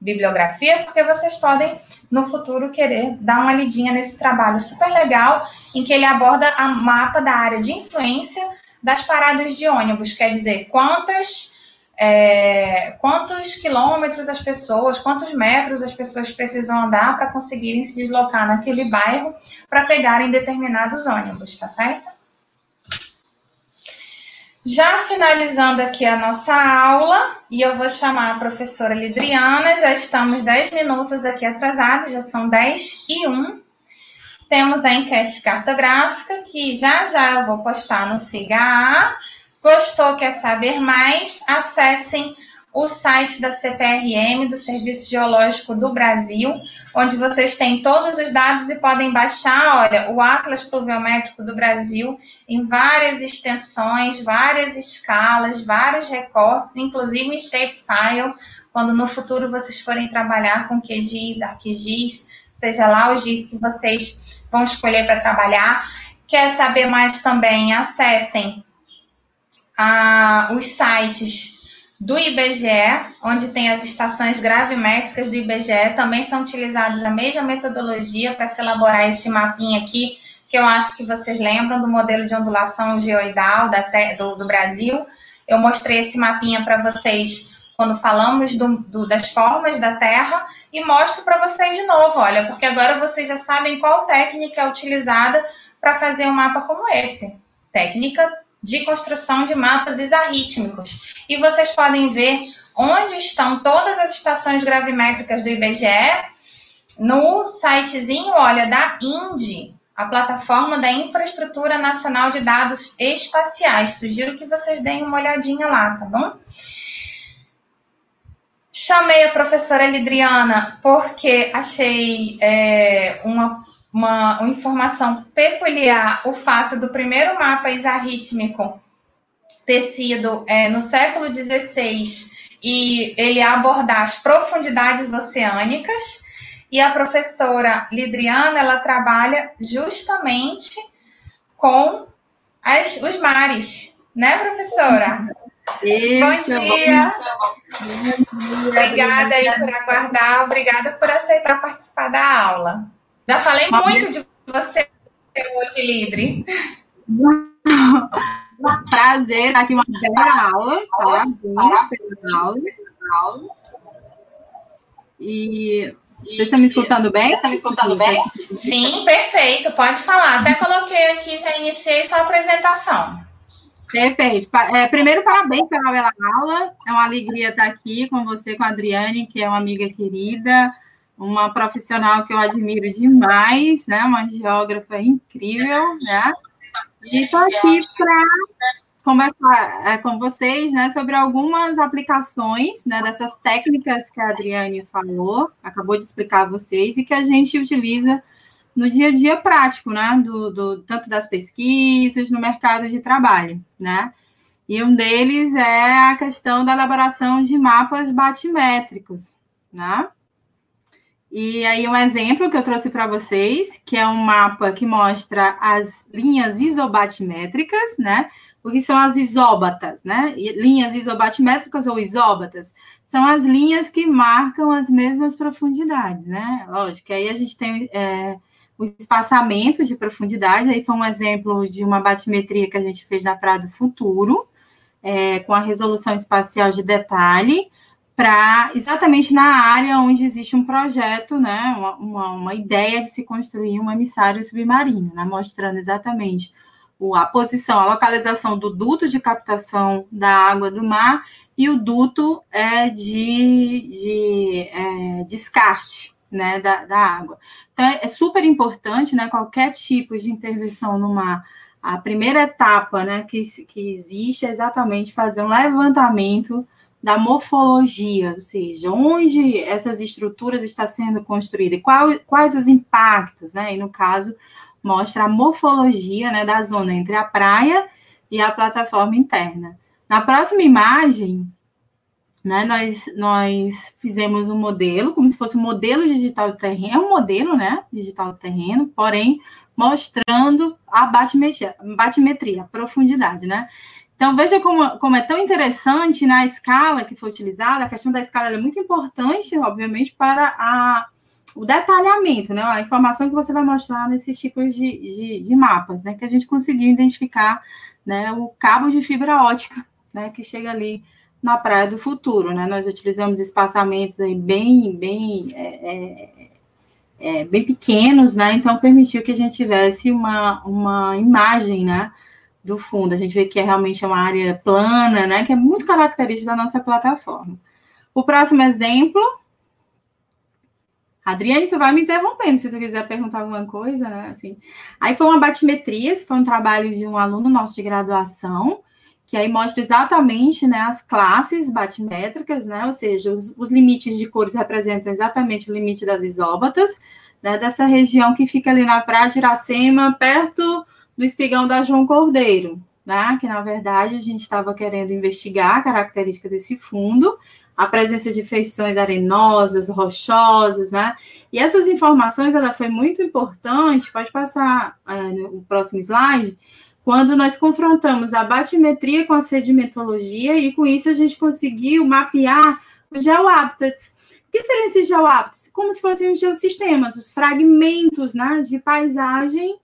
bibliografia, porque vocês podem, no futuro, querer dar uma lidinha nesse trabalho super legal, em que ele aborda a mapa da área de influência das paradas de ônibus, quer dizer, quantas é, quantos quilômetros as pessoas, quantos metros as pessoas precisam andar para conseguirem se deslocar naquele bairro para pegarem determinados ônibus, tá certo? Já finalizando aqui a nossa aula, e eu vou chamar a professora Lidriana, já estamos 10 minutos aqui atrasados, já são 10 e 1. Temos a enquete cartográfica, que já já eu vou postar no SIGA Gostou, quer saber mais? Acessem o site da CPRM, do Serviço Geológico do Brasil, onde vocês têm todos os dados e podem baixar, olha, o Atlas Pluviométrico do Brasil em várias extensões, várias escalas, vários recortes, inclusive em shapefile, quando no futuro vocês forem trabalhar com QGIS, ArcGIS, seja lá o GIS que vocês vão escolher para trabalhar. Quer saber mais também? Acessem a, os sites do IBGE, onde tem as estações gravimétricas do IBGE, também são utilizados a mesma metodologia para se elaborar esse mapinha aqui, que eu acho que vocês lembram do modelo de ondulação geoidal da, do, do Brasil. Eu mostrei esse mapinha para vocês quando falamos do, do, das formas da Terra e mostro para vocês de novo, olha, porque agora vocês já sabem qual técnica é utilizada para fazer um mapa como esse. Técnica de construção de mapas isarrítmicos. E vocês podem ver onde estão todas as estações gravimétricas do IBGE no sitezinho, olha, da INDI, a plataforma da Infraestrutura Nacional de Dados Espaciais. Sugiro que vocês deem uma olhadinha lá, tá bom? Chamei a professora Lidriana porque achei é, uma uma, uma informação peculiar o fato do primeiro mapa isarrítmico ter sido é, no século XVI e ele abordar as profundidades oceânicas. E a professora Lidriana, ela trabalha justamente com as, os mares, né, professora? Bom dia. Bom dia. Obrigada aí por aguardar, obrigada por aceitar participar da aula. Já falei muito de você hoje, Lidre. Prazer estar aqui uma bela aula. Parabéns pela aula. E vocês estão me escutando bem? Estão me escutando bem? Sim, perfeito. Pode falar. Até coloquei aqui, já iniciei sua apresentação. Perfeito. É, primeiro, parabéns pela bela aula. É uma alegria estar aqui com você, com a Adriane, que é uma amiga querida uma profissional que eu admiro demais, né? Uma geógrafa incrível, né? E estou aqui para conversar é, com vocês, né, sobre algumas aplicações, né, dessas técnicas que a Adriane falou, acabou de explicar a vocês e que a gente utiliza no dia a dia prático, né, do, do tanto das pesquisas no mercado de trabalho, né? E um deles é a questão da elaboração de mapas batimétricos, né? E aí, um exemplo que eu trouxe para vocês, que é um mapa que mostra as linhas isobatimétricas, né? O que são as isóbatas, né? Linhas isobatimétricas ou isóbatas são as linhas que marcam as mesmas profundidades, né? Lógico, aí a gente tem é, o espaçamento de profundidade, aí foi um exemplo de uma batimetria que a gente fez na Praia do Futuro, é, com a resolução espacial de detalhe, para exatamente na área onde existe um projeto, né, uma, uma, uma, ideia de se construir um emissário submarino, né, mostrando exatamente a posição, a localização do duto de captação da água do mar e o duto é de, de é, descarte né, da, da água. Então, é super importante, né, qualquer tipo de intervenção no mar, a primeira etapa né, que, que existe é exatamente fazer um levantamento da morfologia, ou seja, onde essas estruturas estão sendo construídas, qual, quais os impactos, né? E no caso, mostra a morfologia né, da zona entre a praia e a plataforma interna. Na próxima imagem, né, nós, nós fizemos um modelo, como se fosse um modelo digital do terreno, é um modelo né, digital do terreno, porém mostrando a batimetria, batimetria a profundidade, né? Então, veja como, como é tão interessante na escala que foi utilizada, a questão da escala é muito importante, obviamente, para a, o detalhamento, né? A informação que você vai mostrar nesses tipos de, de, de mapas, né? Que a gente conseguiu identificar né, o cabo de fibra ótica, né? Que chega ali na Praia do Futuro, né? Nós utilizamos espaçamentos aí bem, bem, é, é, é, bem pequenos, né? Então, permitiu que a gente tivesse uma, uma imagem, né? Do fundo. A gente vê que é realmente uma área plana, né? Que é muito característica da nossa plataforma. O próximo exemplo. Adriane, tu vai me interrompendo se tu quiser perguntar alguma coisa, né? Assim, aí foi uma batimetria, esse foi um trabalho de um aluno nosso de graduação, que aí mostra exatamente né, as classes batimétricas, né? Ou seja, os, os limites de cores representam exatamente o limite das isóbatas, né? Dessa região que fica ali na Praia de Iracema, perto do espigão da João Cordeiro, né? Que na verdade a gente estava querendo investigar a característica desse fundo, a presença de feições arenosas, rochosas, né? E essas informações ela foi muito importante. Pode passar é, no próximo slide. Quando nós confrontamos a batimetria com a sedimentologia, e com isso a gente conseguiu mapear os geohábitats. O que seriam esses geohábitats? Como se fossem os geossistemas, os fragmentos né, de paisagem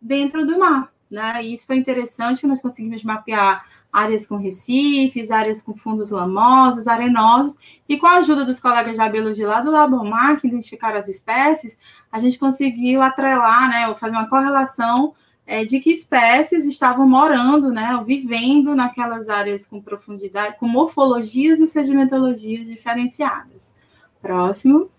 dentro do mar. Né? E isso foi interessante que nós conseguimos mapear áreas com recifes, áreas com fundos lamosos, arenosos, e com a ajuda dos colegas da biologia lá do Labomar, que identificaram as espécies, a gente conseguiu atrelar, né, fazer uma correlação é, de que espécies estavam morando, né, ou vivendo naquelas áreas com profundidade, com morfologias e sedimentologias diferenciadas. Próximo.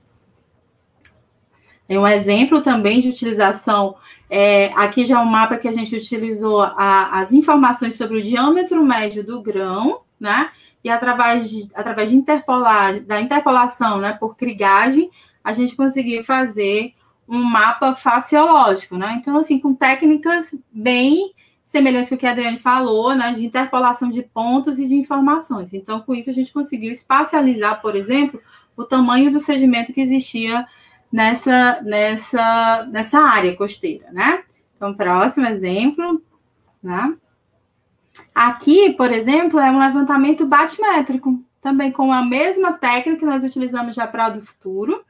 É um exemplo também de utilização é, aqui já é um mapa que a gente utilizou a, as informações sobre o diâmetro médio do grão, né? E através de, através de interpolar, da interpolação né, por crigagem, a gente conseguiu fazer um mapa faciológico, né? Então, assim, com técnicas bem semelhantes com o que a Adriane falou, né? De interpolação de pontos e de informações. Então, com isso, a gente conseguiu espacializar, por exemplo, o tamanho do sedimento que existia nessa, nessa, nessa área costeira, né? Então, próximo exemplo, né? Aqui, por exemplo, é um levantamento batimétrico, também com a mesma técnica que nós utilizamos já para o futuro,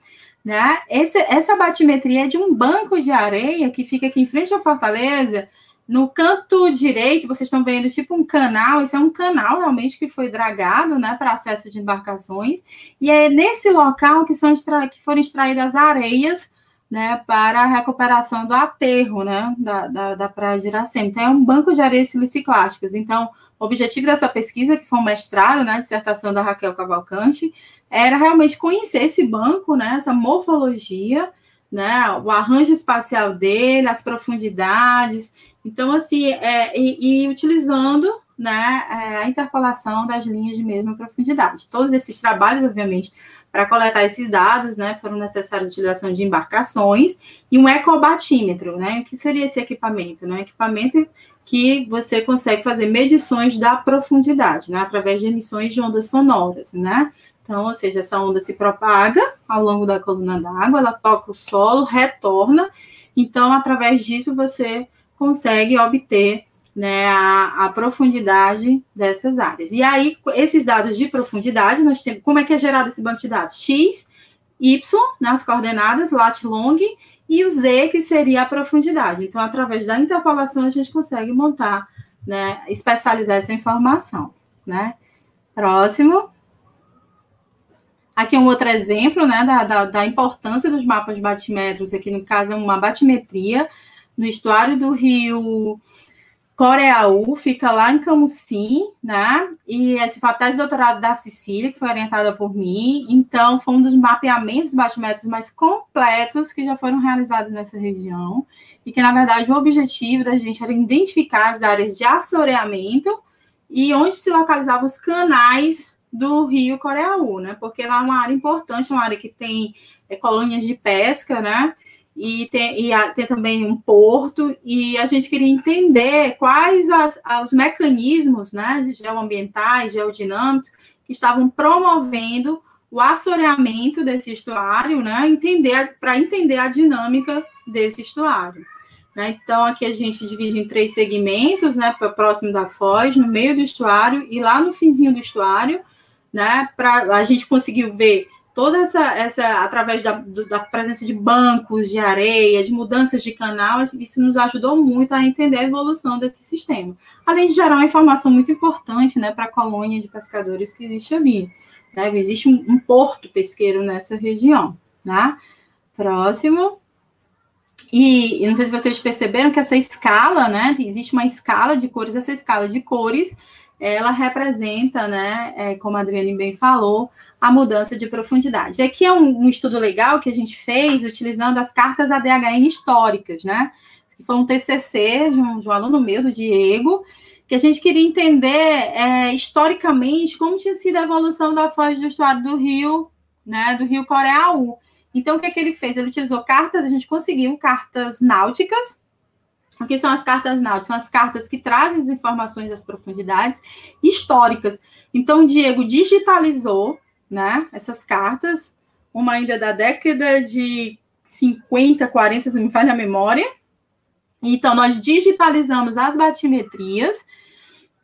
né? Esse, essa batimetria é de um banco de areia que fica aqui em frente à Fortaleza, no canto direito, vocês estão vendo tipo um canal, esse é um canal realmente que foi dragado, né, para acesso de embarcações, e é nesse local que, são extra... que foram extraídas areias, né, para a recuperação do aterro, né, da, da, da praia de Iracema. Então, é um banco de areias siliciclásticas. Então, o objetivo dessa pesquisa, que foi um mestrado, né, dissertação da Raquel Cavalcante, era realmente conhecer esse banco, né, essa morfologia, né, o arranjo espacial dele, as profundidades, então, assim, é, e, e utilizando né, é, a interpolação das linhas de mesma profundidade. Todos esses trabalhos, obviamente, para coletar esses dados, né, foram necessários a utilização de embarcações e um ecobatímetro, né? O que seria esse equipamento? Né? Um equipamento que você consegue fazer medições da profundidade, né, através de emissões de ondas sonoras, né? Então, ou seja, essa onda se propaga ao longo da coluna d'água, ela toca o solo, retorna. Então, através disso, você consegue obter né, a, a, profundidade dessas áreas. E aí, esses dados de profundidade, nós temos como é que é gerado esse banco de dados? X, Y, nas coordenadas, lat long, e o Z, que seria a profundidade. Então, através da interpolação, a gente consegue montar, né, especializar essa informação. Né? Próximo. Aqui um outro exemplo né, da, da, da importância dos mapas batimétricos, aqui no caso é uma batimetria no estuário do rio Coreaú, fica lá em Camusim, né? E esse tese de doutorado da Cecília, que foi orientada por mim. Então, foi um dos mapeamentos batimétricos mais completos que já foram realizados nessa região. E que, na verdade, o objetivo da gente era identificar as áreas de assoreamento e onde se localizavam os canais do rio Coreaú, né? Porque lá é uma área importante, uma área que tem é, colônias de pesca, né? E tem, e a, tem também um porto, e a gente queria entender quais as, os mecanismos né, geoambientais, geodinâmicos, que estavam promovendo o assoreamento desse estuário, né, entender, para entender a dinâmica desse estuário. Né? Então, aqui a gente divide em três segmentos, né, próximo da foz, no meio do estuário e lá no finzinho do estuário, né? Para a gente conseguiu ver toda essa, essa através da, da, presença de bancos de areia, de mudanças de canal, isso nos ajudou muito a entender a evolução desse sistema. Além de gerar uma informação muito importante né, para a colônia de pescadores que existe ali. Né? Existe um, um, porto pesqueiro nessa região. Né? Próximo. E, e não sei se vocês perceberam que essa escala, né? Existe uma escala de cores, essa escala de cores ela representa, né, é, como a Adriane bem falou, a mudança de profundidade. Aqui é um, um, estudo legal que a gente fez utilizando as cartas ADHN históricas, né? Que foi um TCC de um, de um aluno meu, do Diego, que a gente queria entender é, historicamente como tinha sido a evolução da foz do estuário do rio, né, do rio Coreaú. Então, o que, é que ele fez? Ele utilizou cartas, a gente conseguiu cartas náuticas, o que são as cartas náuticas? São as cartas que trazem as informações das profundidades históricas. Então, Diego digitalizou né, essas cartas, uma ainda da década de 50, 40, se me falha a memória. Então, nós digitalizamos as batimetrias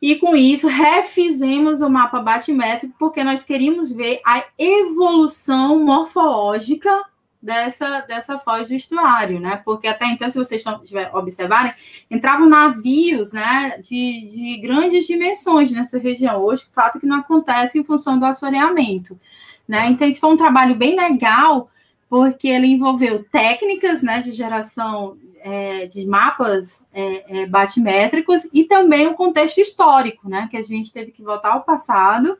e, com isso, refizemos o mapa batimétrico, porque nós queríamos ver a evolução morfológica dessa, dessa foz do estuário, né? Porque até então, se vocês observarem, entravam navios né, de, de grandes dimensões nessa região. Hoje, o fato é que não acontece em função do assoreamento. Né? Então, isso foi um trabalho bem legal, porque ele envolveu técnicas né, de geração é, de mapas é, é, batimétricos e também um contexto histórico, né? Que a gente teve que voltar ao passado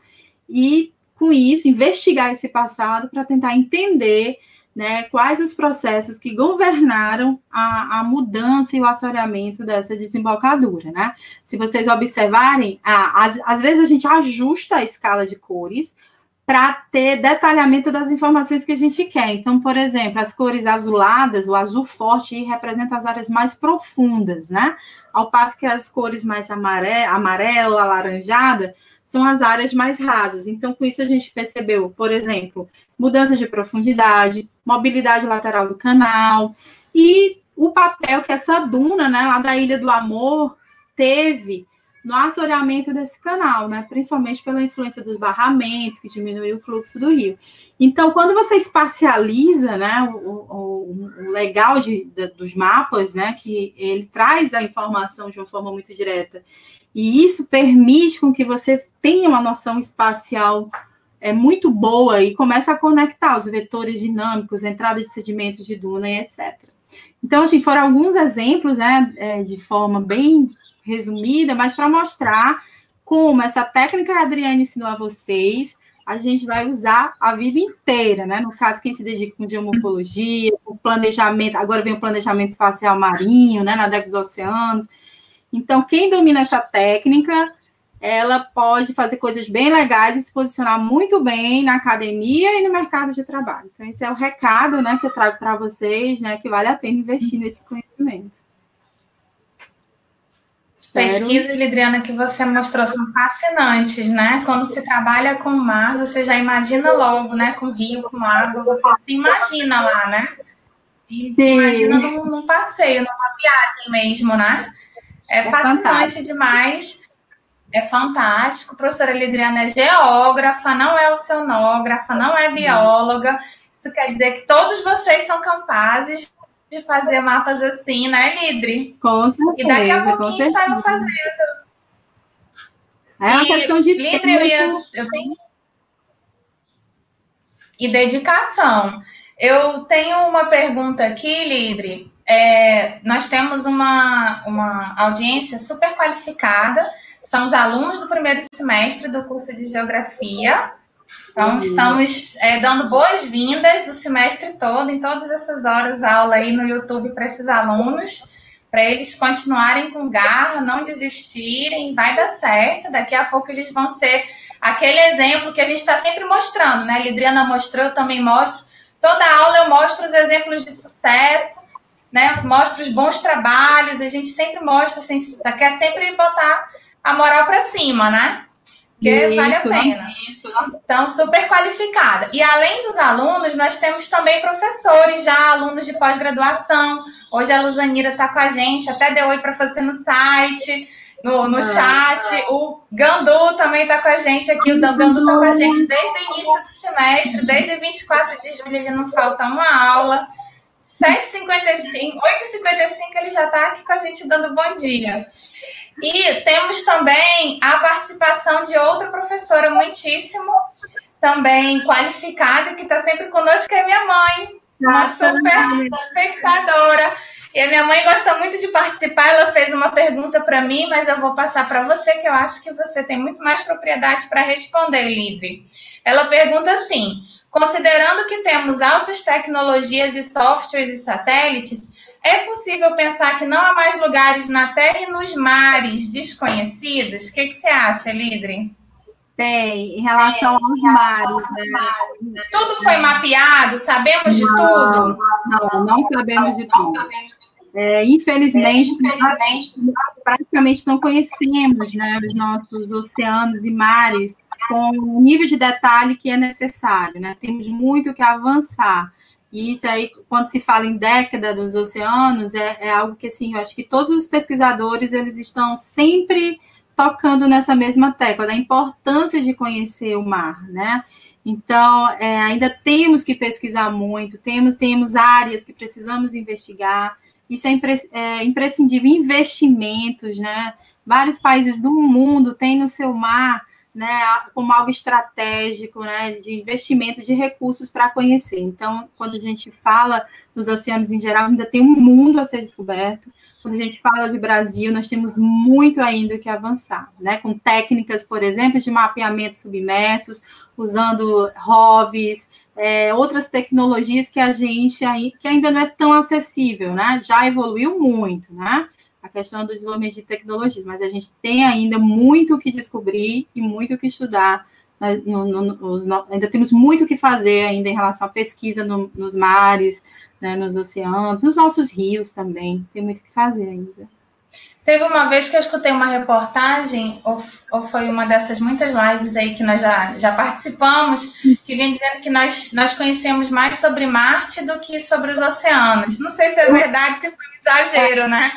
e, com isso, investigar esse passado para tentar entender né, quais os processos que governaram a, a, mudança e o assoreamento dessa desembocadura, né? Se vocês observarem, às vezes a gente ajusta a escala de cores para ter detalhamento das informações que a gente quer. Então, por exemplo, as cores azuladas, o azul forte representa as áreas mais profundas, né? Ao passo que as cores mais amarela, amarela, alaranjada, são as áreas mais rasas. Então, com isso a gente percebeu, por exemplo, mudança de profundidade, mobilidade lateral do canal e o papel que essa duna, né, lá da Ilha do Amor, teve no assoreamento desse canal, né, principalmente pela influência dos barramentos, que diminuiu o fluxo do rio. Então, quando você espacializa, né, o, o, o legal de, de, dos mapas, né, que ele traz a informação de uma forma muito direta, e isso permite com que você tenha uma noção espacial é muito boa e começa a conectar os vetores dinâmicos, entrada de sedimentos de duna e etc. Então, assim, foram alguns exemplos, né, é, de forma bem resumida, mas para mostrar como essa técnica que a Adriane ensinou a vocês, a gente vai usar a vida inteira, né? No caso, quem se dedica com geomorfologia, com planejamento, agora vem o planejamento espacial marinho, né, na década dos oceanos. Então, quem domina essa técnica ela pode fazer coisas bem legais e se posicionar muito bem na academia e no mercado de trabalho. Então, esse é o recado né, que eu trago para vocês, né, que vale a pena investir nesse conhecimento. As pesquisas, Lidriana, que você mostrou são fascinantes, né? Quando se trabalha com mar, você já imagina logo, né? Com rio, com água, você se imagina lá, né? E se imagina num, num, passeio, numa viagem mesmo, né? É, é fascinante fantástico. demais é fantástico. A professora Lidriana é geógrafa, não é oceanógrafa, não é bióloga. Isso quer dizer que todos vocês são capazes de fazer mapas assim, né, Lidri? Com certeza. E daqui a pouquinho estarão fazendo. É uma e, questão de Lidri, eu, ia, eu tenho e dedicação. Eu tenho uma pergunta aqui, Lidre. É, nós temos uma, uma audiência super qualificada, são os alunos do primeiro semestre do curso de Geografia. Então, uhum. estamos é, dando boas-vindas o semestre todo, em todas essas horas aula aí no YouTube para esses alunos, para eles continuarem com garra, não desistirem, vai dar certo. Daqui a pouco eles vão ser aquele exemplo que a gente está sempre mostrando, né? A Lidriana mostrou, eu também mostro. Toda aula eu mostro os exemplos de sucesso, né? Mostro os bons trabalhos, a gente sempre mostra, assim, quer sempre botar a moral para cima, né? Porque isso, vale a pena. Isso. Então, super qualificada. E além dos alunos, nós temos também professores, já alunos de pós-graduação. Hoje a Luzanira está com a gente, até deu oi para fazer no site no, no ah, chat. O Gandu também está com a gente aqui. O Gandu está com a gente desde o início do semestre, desde 24 de julho, ele não falta uma aula. 7h55, 8h55 ele já está aqui com a gente dando bom dia. E temos também a participação de outra professora muitíssimo também qualificada, que está sempre conosco, que é minha mãe, uma super espectadora. E a minha mãe gosta muito de participar, ela fez uma pergunta para mim, mas eu vou passar para você, que eu acho que você tem muito mais propriedade para responder, Livre. Ela pergunta assim: considerando que temos altas tecnologias e softwares e satélites, é possível pensar que não há mais lugares na Terra e nos mares desconhecidos? O que, que você acha, Lidre? Tem, em relação aos mares. Né? Tudo foi mapeado? Sabemos não, de tudo? Não, não sabemos de tudo. É, infelizmente, é, infelizmente, praticamente não conhecemos né, os nossos oceanos e mares com o nível de detalhe que é necessário. Né? Temos muito que avançar. E isso aí, quando se fala em década dos oceanos, é, é algo que, assim, eu acho que todos os pesquisadores, eles estão sempre tocando nessa mesma tecla, da importância de conhecer o mar, né? Então, é, ainda temos que pesquisar muito, temos, temos áreas que precisamos investigar, isso é, impre, é imprescindível. Investimentos, né? Vários países do mundo têm no seu mar né, como algo estratégico, né, de investimento de recursos para conhecer. Então, quando a gente fala dos oceanos em geral, ainda tem um mundo a ser descoberto. Quando a gente fala de Brasil, nós temos muito ainda que avançar, né, com técnicas, por exemplo, de mapeamento submersos, usando ROVs, é, outras tecnologias que a gente que ainda não é tão acessível, né? Já evoluiu muito, né? A questão do desenvolvimento de tecnologias, mas a gente tem ainda muito o que descobrir e muito o que estudar. No, no, no, ainda temos muito o que fazer ainda em relação à pesquisa nos mares, né? nos oceanos, nos nossos rios também. Tem muito o que fazer ainda. Teve uma vez que eu escutei uma reportagem, ou, ou, foi uma dessas muitas lives aí que nós já, já participamos, que vem dizendo que nós, nós conhecemos mais sobre Marte do que sobre os oceanos. Não sei se é verdade, se foi um exagero, né?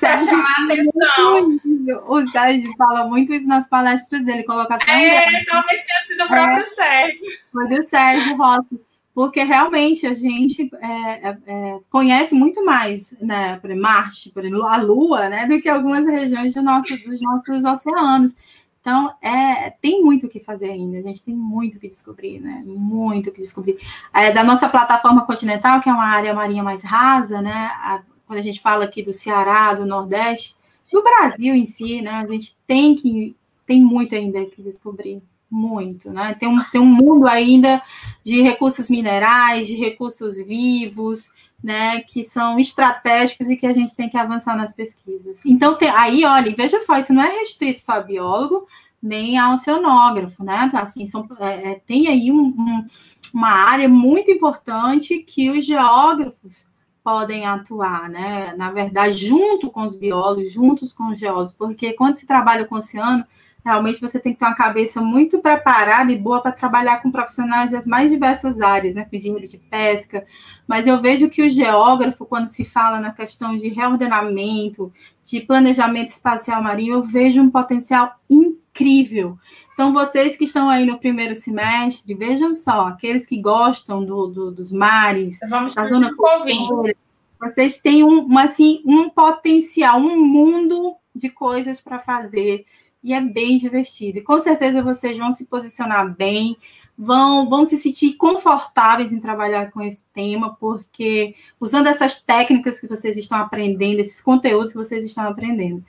Para chamar atenção. O Sérgio fala muito isso nas palestras dele, coloca até. É, talvez tenha sido o próprio é, Sérgio. Foi do Sérgio Rossi porque realmente a gente é, é, é conhece muito mais, né, por Marte, por exemplo, a Lua, né, do que algumas regiões do nosso, dos nossos oceanos. Então, é, tem muito o que fazer ainda, a gente tem muito o que descobrir, né? Muito o que descobrir. É, da nossa plataforma continental, que é uma área marinha mais rasa, né? A, quando a gente fala aqui do Ceará, do Nordeste, do Brasil em si, né? A gente tem que tem muito ainda que descobrir muito, né? Tem um, tem um mundo ainda de recursos minerais, de recursos vivos, né, que são estratégicos e que a gente tem que avançar nas pesquisas. Então, tem, aí, olha, veja só, isso não é restrito só a biólogo, nem ao oceanógrafo, né? Assim, são, é, é, tem aí um, um, uma área muito importante que os geógrafos podem atuar, né? Na verdade, junto com os biólogos, juntos com os geólogos, porque quando se trabalha com o oceano, realmente você tem que ter uma cabeça muito preparada e boa para trabalhar com profissionais das mais diversas áreas, né, engenheiro de pesca, mas eu vejo que o geógrafo, quando se fala na questão de reordenamento, de planejamento espacial marinho, eu vejo um potencial incrível. Então, vocês que estão aí no primeiro semestre, vejam só, aqueles que gostam do, do dos mares, Vamos da zona convite. vocês têm um, assim, um potencial, um mundo de coisas para fazer e é bem divertido. E com certeza vocês vão se posicionar bem, vão, vão se sentir confortáveis em trabalhar com esse tema, porque usando essas técnicas que vocês estão aprendendo, esses conteúdos que vocês estão aprendendo.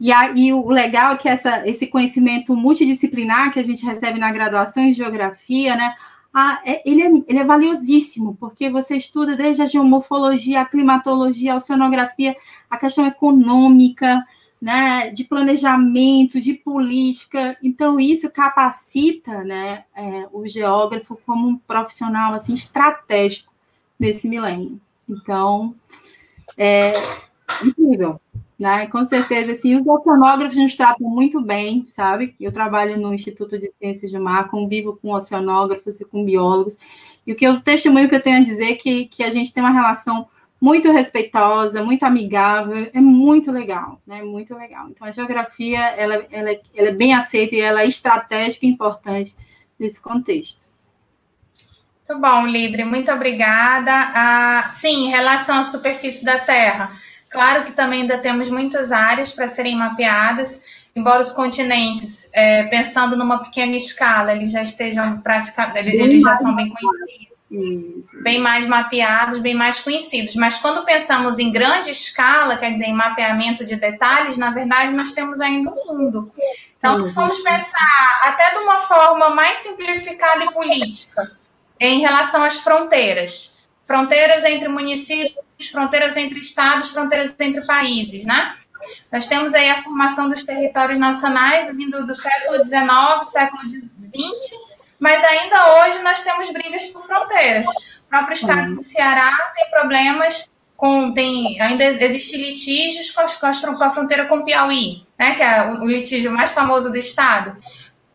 E, aí o legal é que essa, esse conhecimento multidisciplinar que a gente recebe na graduação em geografia, né? Ah, ele, é, ele é valiosíssimo, porque você estuda desde a geomorfologia, a climatologia, a oceanografia, a questão econômica, né, de planejamento, de política. Então, isso capacita né, é, o geógrafo como um profissional assim, estratégico desse milênio. Então, é incrível. Né? Com certeza, assim, os oceanógrafos nos tratam muito bem, sabe? Eu trabalho no Instituto de Ciências do Mar, convivo com oceanógrafos e com biólogos, e o que eu testemunho que eu tenho a dizer é que, que a gente tem uma relação muito respeitosa, muito amigável, é muito legal, né? Muito legal. Então, a geografia, ela, ela, ela é bem aceita e ela é estratégica e importante nesse contexto. Muito bom, Libre, muito obrigada. Ah, sim, em relação à superfície da Terra, claro que também ainda temos muitas áreas para serem mapeadas, embora os continentes, é, pensando numa pequena escala, eles já estejam praticamente, eles já são bem conhecidos. Isso. bem mais mapeados, bem mais conhecidos. Mas quando pensamos em grande escala, quer dizer, em mapeamento de detalhes, na verdade nós temos ainda o mundo. Então, uhum. se formos pensar até de uma forma mais simplificada e política, em relação às fronteiras, fronteiras entre municípios, fronteiras entre estados, fronteiras entre países, né? Nós temos aí a formação dos territórios nacionais vindo do século XIX, século XX, mas ainda hoje nós temos brigas por fronteiras. O próprio estado uhum. do Ceará tem problemas com. Tem, ainda existe litígios com, as, com, a fronteira com o Piauí, né, que é o, o litígio mais famoso do estado.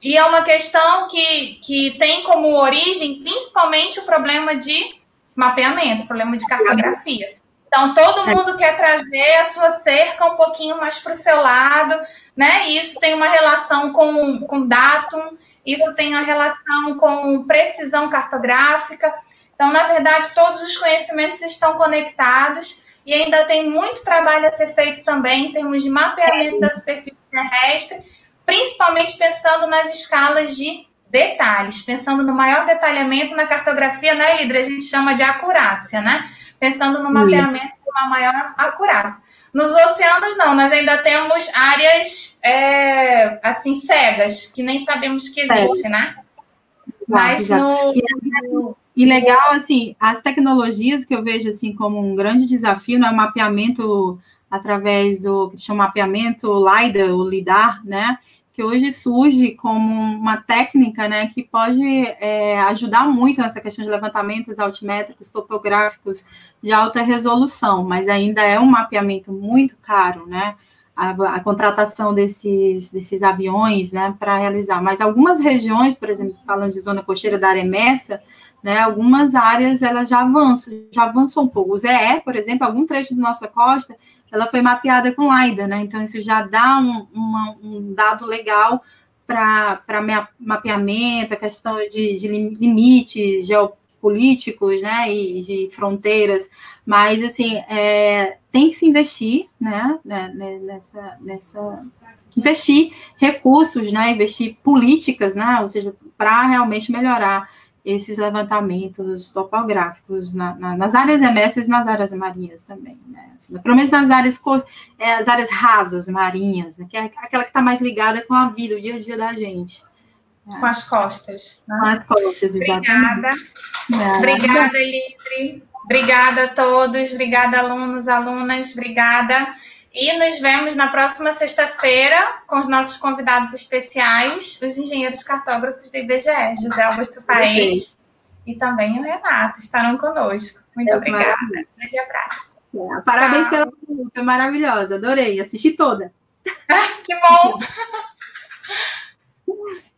E é uma questão que, que tem como origem principalmente o problema de mapeamento, problema de cartografia. Então, todo mundo quer trazer a sua cerca um pouquinho mais para o seu lado, né? E isso tem uma relação com, com datum, isso tem uma relação com precisão cartográfica. Então, na verdade, todos os conhecimentos estão conectados e ainda tem muito trabalho a ser feito também em termos de mapeamento da superfície terrestre, principalmente pensando nas escalas de detalhes, pensando no maior detalhamento na cartografia, né, Lidra? A gente chama de acurácia, né? Pensando no mapeamento com uma maior acurácia. Nos oceanos, não, nós ainda temos áreas é, assim cegas, que nem sabemos que existe, né? Mas no... É e legal, assim, as tecnologias que eu vejo assim como um grande desafio no né, mapeamento através do que chama mapeamento LIDAR, ou LIDAR, né? Que hoje surge como uma técnica né, que pode é, ajudar muito nessa questão de levantamentos altimétricos, topográficos de alta resolução, mas ainda é um mapeamento muito caro, né? A, a contratação desses, desses aviões né, para realizar. Mas algumas regiões, por exemplo, falando de zona costeira da Aremessa, né, algumas áreas elas já avançam, já avançam um pouco. O ZE, por exemplo, algum trecho da nossa costa, ela foi mapeada com LIDAR, né? Então, isso já dá um, uma, um dado legal para mapeamento, a questão de, de, limites geopolíticos, né, e de fronteiras, mas, assim, é, tem que se investir, né, né, né nessa, nessa, investir recursos, né, investir políticas, né, ou seja, para realmente melhorar esses levantamentos topográficos na, na, nas áreas emersas e nas áreas marinhas também, né? Assim, pelo menos nas áreas, é, as áreas rasas marinhas, né? que é aquela que está mais ligada com a vida, o dia a dia da gente. Né? Com as costas. Né? Com as costas, exatamente. Obrigada. Obrigada, Livre. Obrigada a todos, obrigada, alunos, alunas, obrigada. E nos vemos na próxima sexta-feira com os nossos convidados especiais, os engenheiros cartógrafos do IBGE, José Augusto Paes e também o Renato, estarão conosco. Muito é obrigada. Um grande abraço. É, parabéns Tchau. pela pergunta, maravilhosa, adorei, assisti toda. <laughs> que bom! <laughs>